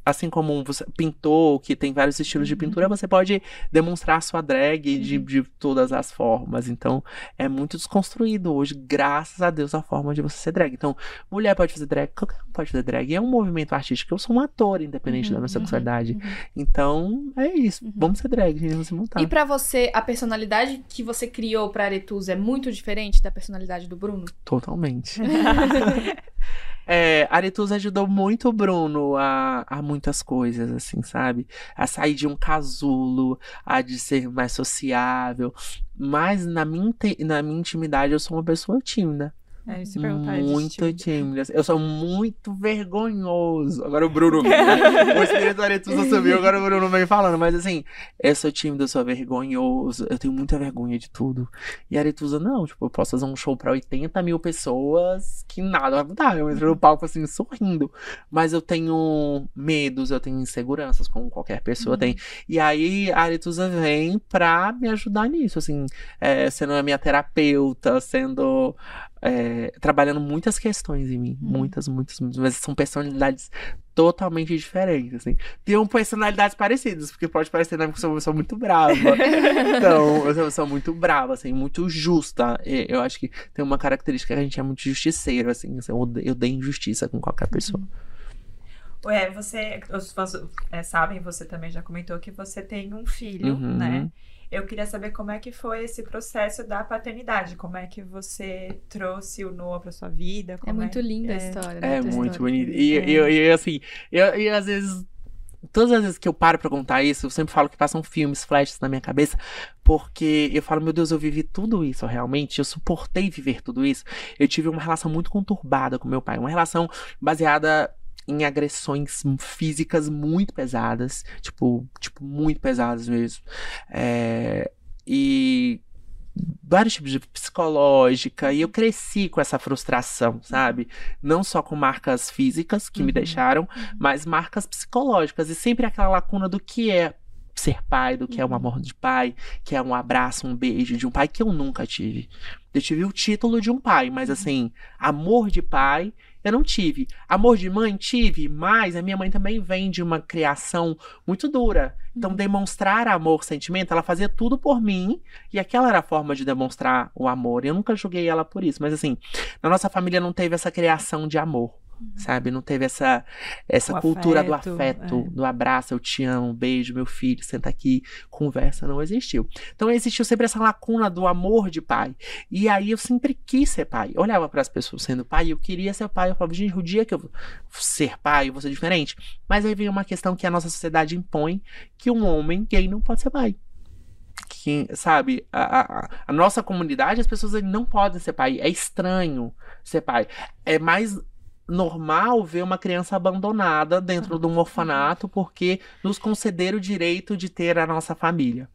assim como um você- pintor, que tem vários estilos de pintura, você pode demonstrar a sua drag de, de todas as formas. Então, é muito desconstruído hoje, graças a Deus, a forma de você ser drag. Então, mulher pode fazer drag, qualquer um pode fazer drag. É um movimento artístico. Eu sou um ator, independente da minha sexualidade. Então, é isso. Vamos ser drag, gente. Vamos se montar. E pra você, a personalidade que você criou pra Aretusa é muito diferente da personalidade do Bruno? Totalmente. [laughs] [laughs] É, Aretusa ajudou muito o Bruno a, a muitas coisas, assim, sabe? A sair de um casulo, a de ser mais sociável. Mas na minha, na minha intimidade eu sou uma pessoa tímida. É ia perguntar. existe Muito tímida. Eu sou muito vergonhoso. Agora o Bruno, né? [laughs] o espírito da Aretusa subiu, agora o Bruno vem falando. Mas assim, eu sou tímido, eu sou vergonhoso, eu tenho muita vergonha de tudo. E a Aretusa, não, tipo, eu posso fazer um show pra 80 mil pessoas que nada vai mudar. Eu entro no palco assim, sorrindo. Mas eu tenho medos, eu tenho inseguranças, como qualquer pessoa tem. E aí a Aretusa vem pra me ajudar nisso, assim, é, sendo a minha terapeuta, sendo. É, trabalhando muitas questões em mim. Muitas, muitas, muitas. Mas são personalidades totalmente diferentes, assim. Tem personalidades parecidas, porque pode parecer, né, que eu sou uma pessoa muito brava. [laughs] então, eu sou uma pessoa muito brava, assim, muito justa. E Eu acho que tem uma característica que a gente é muito justiceiro, assim. assim, eu odeio, eu odeio injustiça com qualquer pessoa. Ué, você, os fãs é, sabem, você também já comentou que você tem um filho, Uhum. né? Eu queria saber como é que foi esse processo da paternidade, como é que você trouxe o Noah pra sua vida. É muito linda a é. história. né, É muito história. bonito. E, É. e, e, assim, eu, e às vezes. Todas as vezes que eu paro pra contar isso, eu sempre falo que passam filmes, flashes na minha cabeça, porque eu falo, meu Deus, eu vivi tudo isso realmente, eu suportei viver tudo isso. Eu tive uma relação muito conturbada com meu pai, uma relação baseada em agressões físicas muito pesadas, tipo, tipo muito pesadas mesmo. É, e vários tipos de psicológica, e eu cresci com essa frustração, sabe? Não só com marcas físicas que me deixaram, mas marcas psicológicas, e sempre aquela lacuna do que é ser pai, do que é um amor de pai, que é um abraço, um beijo de um pai que eu nunca tive. Eu tive o título de um pai, mas assim, amor de pai eu não tive. Amor de mãe tive, mas a minha mãe também vem de uma criação muito dura. Então, demonstrar amor, sentimento, ela fazia tudo por mim, e aquela era a forma de demonstrar o amor. Eu nunca julguei ela por isso, mas assim, na nossa família não teve essa criação de amor. Sabe? Não teve essa, essa O cultura do afeto, afeto, é. do abraço, eu te amo, beijo, meu filho, senta aqui, conversa, não existiu. Então existiu sempre essa lacuna do amor de pai. E aí eu sempre quis ser pai. Eu olhava para as pessoas sendo pai, eu queria ser pai. Eu falava, gente, o dia que eu vou ser pai, eu vou ser diferente. Mas aí vem uma questão que a nossa sociedade impõe que um homem gay não pode ser pai. Que, sabe, a, a- a nossa comunidade, as pessoas não podem ser pai. É estranho ser pai. É mais normal ver uma criança abandonada dentro de um orfanato porque nos concederam o direito de ter a nossa família.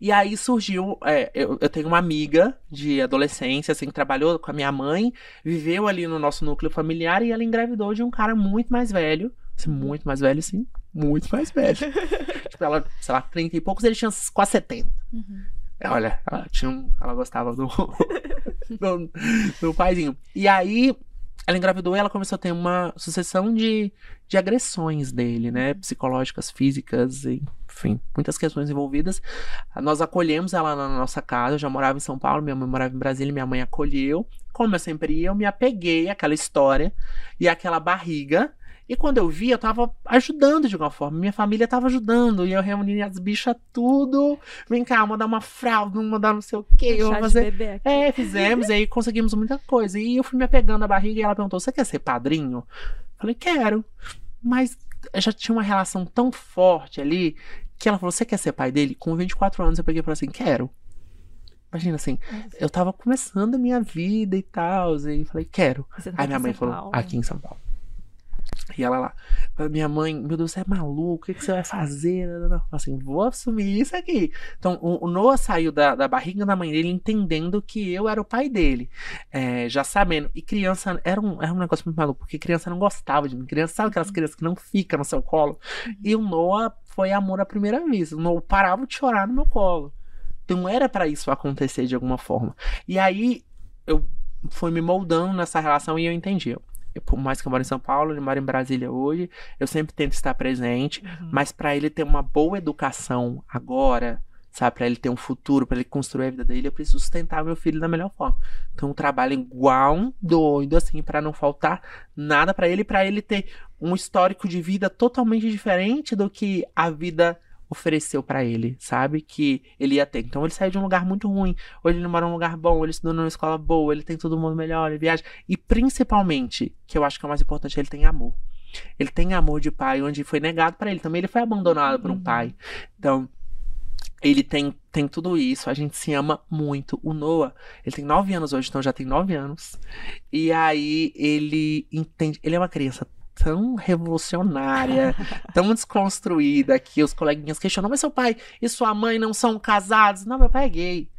E aí surgiu. é, eu, eu tenho uma amiga de adolescência, assim, que trabalhou com a minha mãe, viveu ali no nosso núcleo familiar e ela engravidou de um cara muito mais velho. Assim, muito mais velho, sim. Muito mais velho. [laughs] tipo, ela, sei lá, 30 e poucos, ele tinha quase 70. É, Olha, ela tinha um, Ela gostava do, [laughs] do, do paizinho. E aí, ela engravidou e ela começou a ter uma sucessão de, de agressões dele, né? Psicológicas, físicas, enfim, muitas questões envolvidas. Nós acolhemos ela na nossa casa. Eu já morava em São Paulo, minha mãe morava em Brasília, minha mãe acolheu. Como eu sempre ia, eu me apeguei àquela história e àquela barriga. E quando eu vi, eu tava ajudando de alguma forma. Minha família tava ajudando. E eu reuni as bichas tudo. Vem cá, vamos dar uma fralda, vamos dar não sei o quê. De fazer. bebê aqui. É, fizemos, e aí conseguimos muita coisa. E eu fui me apegando à barriga e ela perguntou: Você quer ser padrinho? Falei: Quero. Mas eu já tinha uma relação tão forte ali que ela falou: Você quer ser pai dele? Com 24 anos eu peguei e falei assim: Quero. Imagina assim, eu tava começando a minha vida e tal, e falei: Quero. Tá Aí minha mãe falou, Paulo. aqui em São Paulo. E ela lá, minha mãe, meu Deus, você é maluco, o que, que você vai fazer? Assim, vou assumir isso aqui. Então, o, Noah saiu da, da barriga da mãe dele entendendo que eu era o pai dele. É, já sabendo. E criança, era um, era um negócio muito maluco, porque criança não gostava de mim. Criança, sabe aquelas crianças que não ficam no seu colo? E o Noah foi amor à primeira vista. O Noah parava de chorar no meu colo. Então, era pra isso acontecer de alguma forma. E aí, eu fui me moldando nessa relação e eu entendi. Eu, por mais que eu moro em São Paulo, ele mora em Brasília hoje, eu sempre tento estar presente, mas pra ele ter uma boa educação agora, sabe, Pra ele ter um futuro, pra ele construir a vida dele, eu preciso sustentar meu filho da melhor forma. Então eu trabalho igual um doido assim pra não faltar nada pra ele, pra ele ter um histórico de vida totalmente diferente do que a vida ofereceu pra ele, sabe? Que ele ia ter. Então ele saiu de um lugar muito ruim. Hoje ele mora num lugar bom, ele estudou numa escola boa, ele tem todo mundo melhor, ele viaja. E principalmente, que eu acho que é o mais importante, ele tem amor. Ele tem amor de pai, onde foi negado pra ele. Também ele foi abandonado por um pai. Então, ele tem, tem tudo isso, a gente se ama muito. O Noah, ele tem nove anos hoje, então já tem nove anos. E aí ele entende. Ele é uma criança tão revolucionária, tão desconstruída que os coleguinhas questionam, mas seu pai e sua mãe não são casados? Não, meu pai é gay.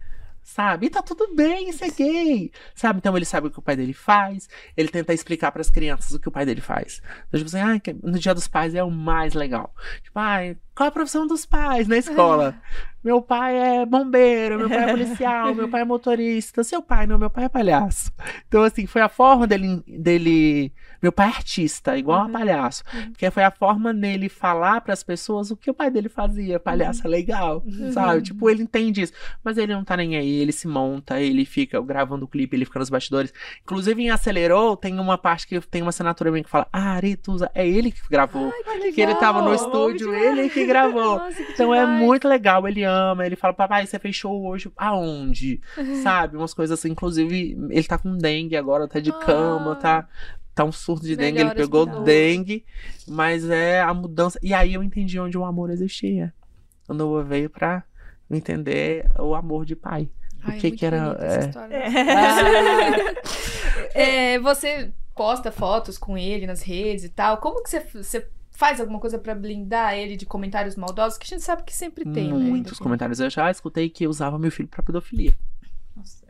Sabe? E tá tudo bem, isso é gay. Sabe? Então ele sabe o que o pai dele faz. Ele tenta explicar pras crianças o que o pai dele faz. Então, tipo assim, ah, no dia dos pais é o mais legal. Tipo, ai, qual a profissão dos pais na escola? [laughs] Meu pai é bombeiro, meu pai é [laughs] policial, meu pai é motorista. Seu pai não, meu pai é palhaço. Então, assim, foi a forma dele. dele... Meu pai é artista, igual a palhaço. Porque foi a forma dele falar pras pessoas o que o pai dele fazia. Palhaço é legal, sabe? Tipo, ele entende isso. Mas ele não tá nem aí, ele se monta, ele fica gravando o clipe, ele fica nos bastidores. Inclusive, em Acelerou, tem uma parte que tem uma assinatura minha que fala: Ah, Aretusa, é ele que gravou. que ele tava no estúdio, ele que gravou. [laughs] Nossa, que Então é demais. muito legal, ele ama, ele fala, papai, você fez show hoje aonde? [laughs] Sabe? Umas coisas assim, inclusive, ele tá com dengue agora, tá de cama, Ah. tá, tá um surto de dengue, ele pegou dengue, mas é a mudança. E aí eu entendi onde o amor existia. O Noah veio pra entender o amor de pai. Ai, o é que muito que era. é. história. [laughs] É, você posta fotos com ele nas redes e tal. Como que você, você faz alguma coisa pra blindar ele de comentários maldosos? Que a gente sabe que sempre tem, né? Muitos comentários. Eu já escutei que usava meu filho pra pedofilia. Nossa.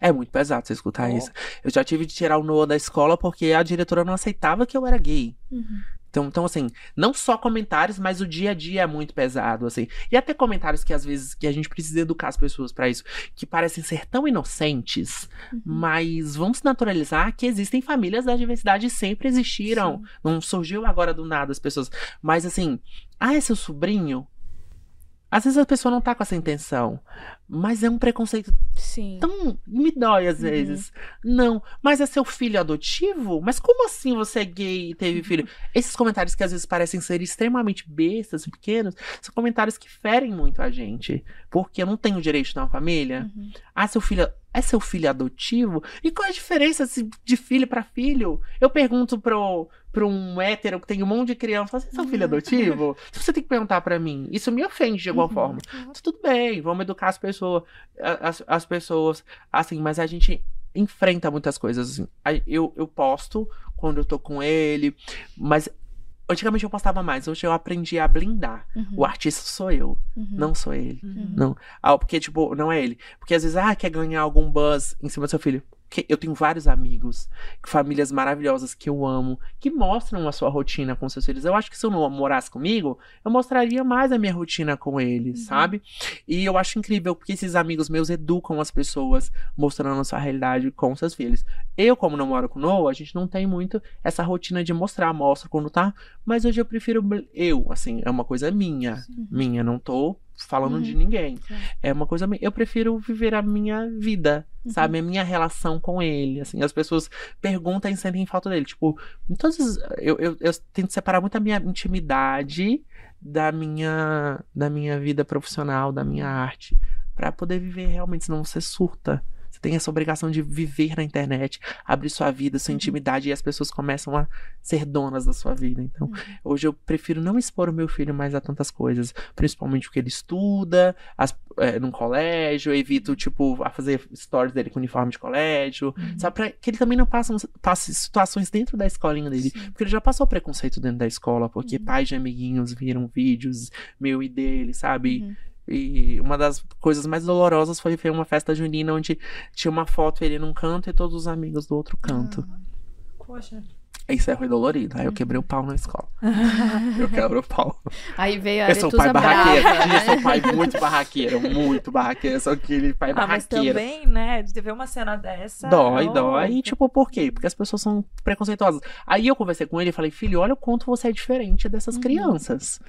É muito pesado você escutar Ó. isso. Eu já tive de tirar o Noah da escola porque a diretora não aceitava que eu era gay. Uhum. Então, então, assim, não só comentários, mas o dia a dia é muito pesado, assim. E até comentários que às vezes que a gente precisa educar as pessoas pra isso, que parecem ser tão inocentes, mas vamos naturalizar que existem famílias da diversidade e sempre existiram. Não surgiu agora do nada as pessoas. Mas assim, ah, é seu sobrinho? Às vezes a pessoa não tá com essa intenção, mas é um preconceito Sim. tão me dói às vezes. Não, mas é seu filho adotivo? Mas como assim você é gay e teve filho? Esses comentários que às vezes parecem ser extremamente bestas e pequenos, são comentários que ferem muito a gente. Porque eu não tenho direito de uma família. Uhum. Ah, seu filho é seu filho adotivo? E qual é a diferença de filho pra filho? Eu pergunto pro, pro um hétero que tem um monte de criança, você é seu filho adotivo? [laughs] Você tem que perguntar pra mim. Isso me ofende de alguma forma. Tudo bem, vamos educar as pessoas, a- as, as pessoas, assim, mas a gente enfrenta muitas coisas, assim. Eu, eu posto quando eu tô com ele, mas Antigamente eu postava mais, hoje eu aprendi a blindar. Uhum. O artista sou eu, Uhum. não sou ele. Uhum. Não. Ah, porque, tipo, não é ele. Porque às vezes, ah, quer ganhar algum buzz em cima do seu filho. Que eu tenho vários amigos, famílias maravilhosas que eu amo, que mostram a sua rotina com seus filhos. Eu acho que se eu não morasse comigo, eu mostraria mais a minha rotina com eles, Uhum. sabe? E eu acho incrível porque esses amigos meus educam as pessoas mostrando a sua realidade com seus filhos. Eu, como não moro com o Noah, a gente não tem muito essa rotina de mostrar, mostra quando tá. Mas hoje eu prefiro eu, assim, é uma coisa minha. Minha, não tô falando Uhum. de ninguém. Claro. É uma coisa. Eu prefiro viver a minha vida, Uhum. sabe? A minha relação com ele. Assim, as pessoas perguntam e sentem falta dele. Tipo, todas as- eu, eu, eu tento separar muito a minha intimidade da minha, da minha vida profissional, da minha arte. Pra poder viver realmente, senão você surta. Tem essa obrigação de viver na internet, abrir sua vida, sua Uhum. intimidade, e as pessoas começam a ser donas da sua vida. Então, Uhum. hoje eu prefiro não expor o meu filho mais a tantas coisas, principalmente porque ele estuda, as, é, num colégio, eu evito, tipo, a fazer stories dele com uniforme de colégio, Uhum. sabe? Pra que ele também não passe, passe situações dentro da escolinha dele. Sim. Porque ele já passou preconceito dentro da escola, porque Uhum. pais de amiguinhos viram vídeos meu e dele, sabe? Uhum. E uma das coisas mais dolorosas foi ver uma festa junina onde tinha uma foto ele num canto e todos os amigos do outro canto. Ah. Poxa. Isso é ruim dolorido. Aí eu quebrei o pau na escola. [laughs] eu quebro o pau. Aí veio a Eu sou pai barraqueiro. brava, Eu sou pai muito barraqueiro, muito barraqueiro. Eu sou aquele pai Ah, mas barraqueiro. também, né, de ver uma cena dessa. Dói, oh, dói. E tipo, por quê? Porque as pessoas são preconceituosas. Aí eu conversei com ele e falei, filho, olha o quanto você é diferente dessas Uhum. crianças.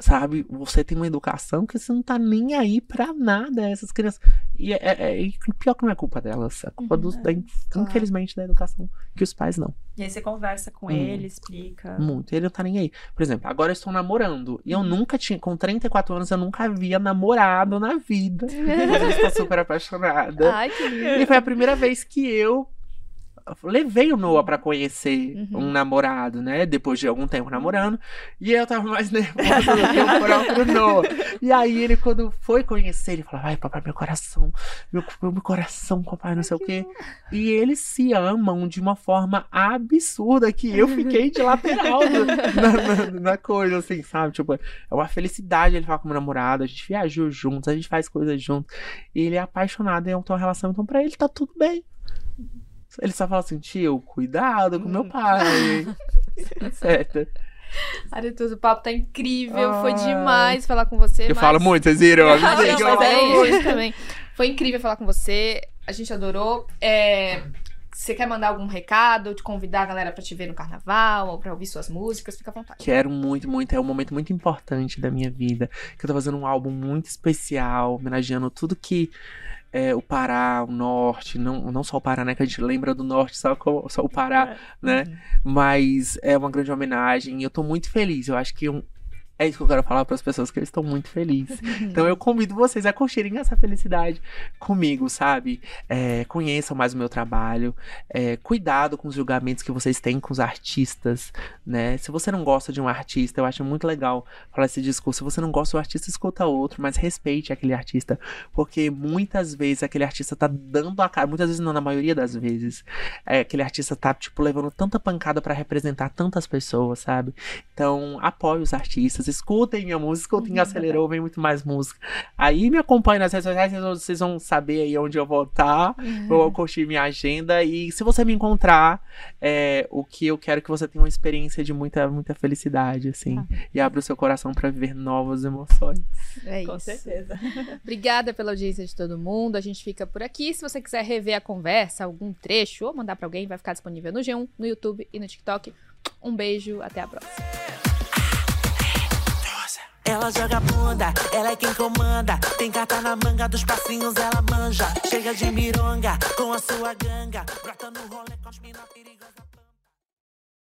Sabe? Você tem uma educação que você não tá nem aí pra nada, essas crianças. E é, é- é- pior que não é culpa delas. É culpa Uhum, dos, é. da, infelizmente, da educação. Que os pais não. E aí você conversa com Hum. ele, explica. Muito. Ele não tá nem aí. Por exemplo, agora eu estou namorando. E eu Uhum. nunca tinha, com 34 anos, eu nunca havia namorado na vida. [laughs] Mas eu estou super apaixonada. Ai, que lindo. E foi a primeira vez que eu levei o Noah pra conhecer Uhum. um namorado, né? Depois de algum tempo namorando. E eu tava mais [laughs] nervosa do que o [laughs] próprio Noah. E aí ele, quando foi conhecer, ele falou: Ai, papai, meu coração, meu, meu coração, papai, não sei o quê. E eles se amam de uma forma absurda que eu fiquei de lateral [laughs] na, na- na coisa, assim, sabe? Tipo, é uma felicidade ele falar com meu namorado. A gente viajou juntos, a gente faz coisas juntos. E ele é apaixonado em ter uma relação, então pra ele tá tudo bem. Ele só fala assim, tio, cuidado com meu pai. [laughs] [laughs] certo. Aretusa, o papo tá incrível. Foi Ai. demais falar com você. Eu mas- falo muito, vocês viram? Eu Ah, não, eu mas é isso também. Foi incrível falar com você. A gente adorou. É, Você quer mandar algum recado, te convidar a galera pra te ver no carnaval ou pra ouvir suas músicas? Fica à vontade. Quero muito, muito. É um momento muito importante da minha vida. Que eu tô fazendo um álbum muito especial, homenageando tudo que é, o Pará, o Norte, não, não só o Pará, né? Que a gente lembra do Norte, só, só o Pará, né? Mas é uma grande homenagem e eu tô muito feliz. Eu acho que um- é isso que eu quero falar para as pessoas, que eles estão muito felizes. [laughs] Então eu convido vocês a curtirem essa felicidade comigo, sabe? É, conheçam mais o meu trabalho. é, cuidado com os julgamentos que vocês têm com os artistas, né? Se você não gosta de um artista, eu acho muito legal falar esse discurso. Se você não gosta do artista, escuta outro, mas respeite aquele artista. Porque muitas vezes aquele artista tá dando a cara, muitas vezes não, na maioria das vezes, é, aquele artista tá, tipo, levando tanta pancada para representar tantas pessoas, sabe? Então, apoie os artistas, escutem minha música, escutem Acelerou, vem muito mais música. Aí me acompanhe nas redes sociais, vocês vão- saber aí onde eu vou estar, vou curtir minha agenda. E se você me encontrar, é, o que eu quero é que você tenha uma experiência de muita, muita felicidade, assim. E abra o seu coração para viver novas emoções. É Com isso. certeza. [laughs] Obrigada pela audiência de todo mundo. A gente fica por aqui. Se você quiser rever a conversa, algum trecho ou mandar pra alguém, vai ficar disponível no G1, no YouTube e no TikTok. Um beijo, até a próxima. Ela joga bunda, ela é quem comanda. Tem carta na manga dos passinhos, ela manja. Chega de mironga com a sua ganga. Brota no rolê perigosa.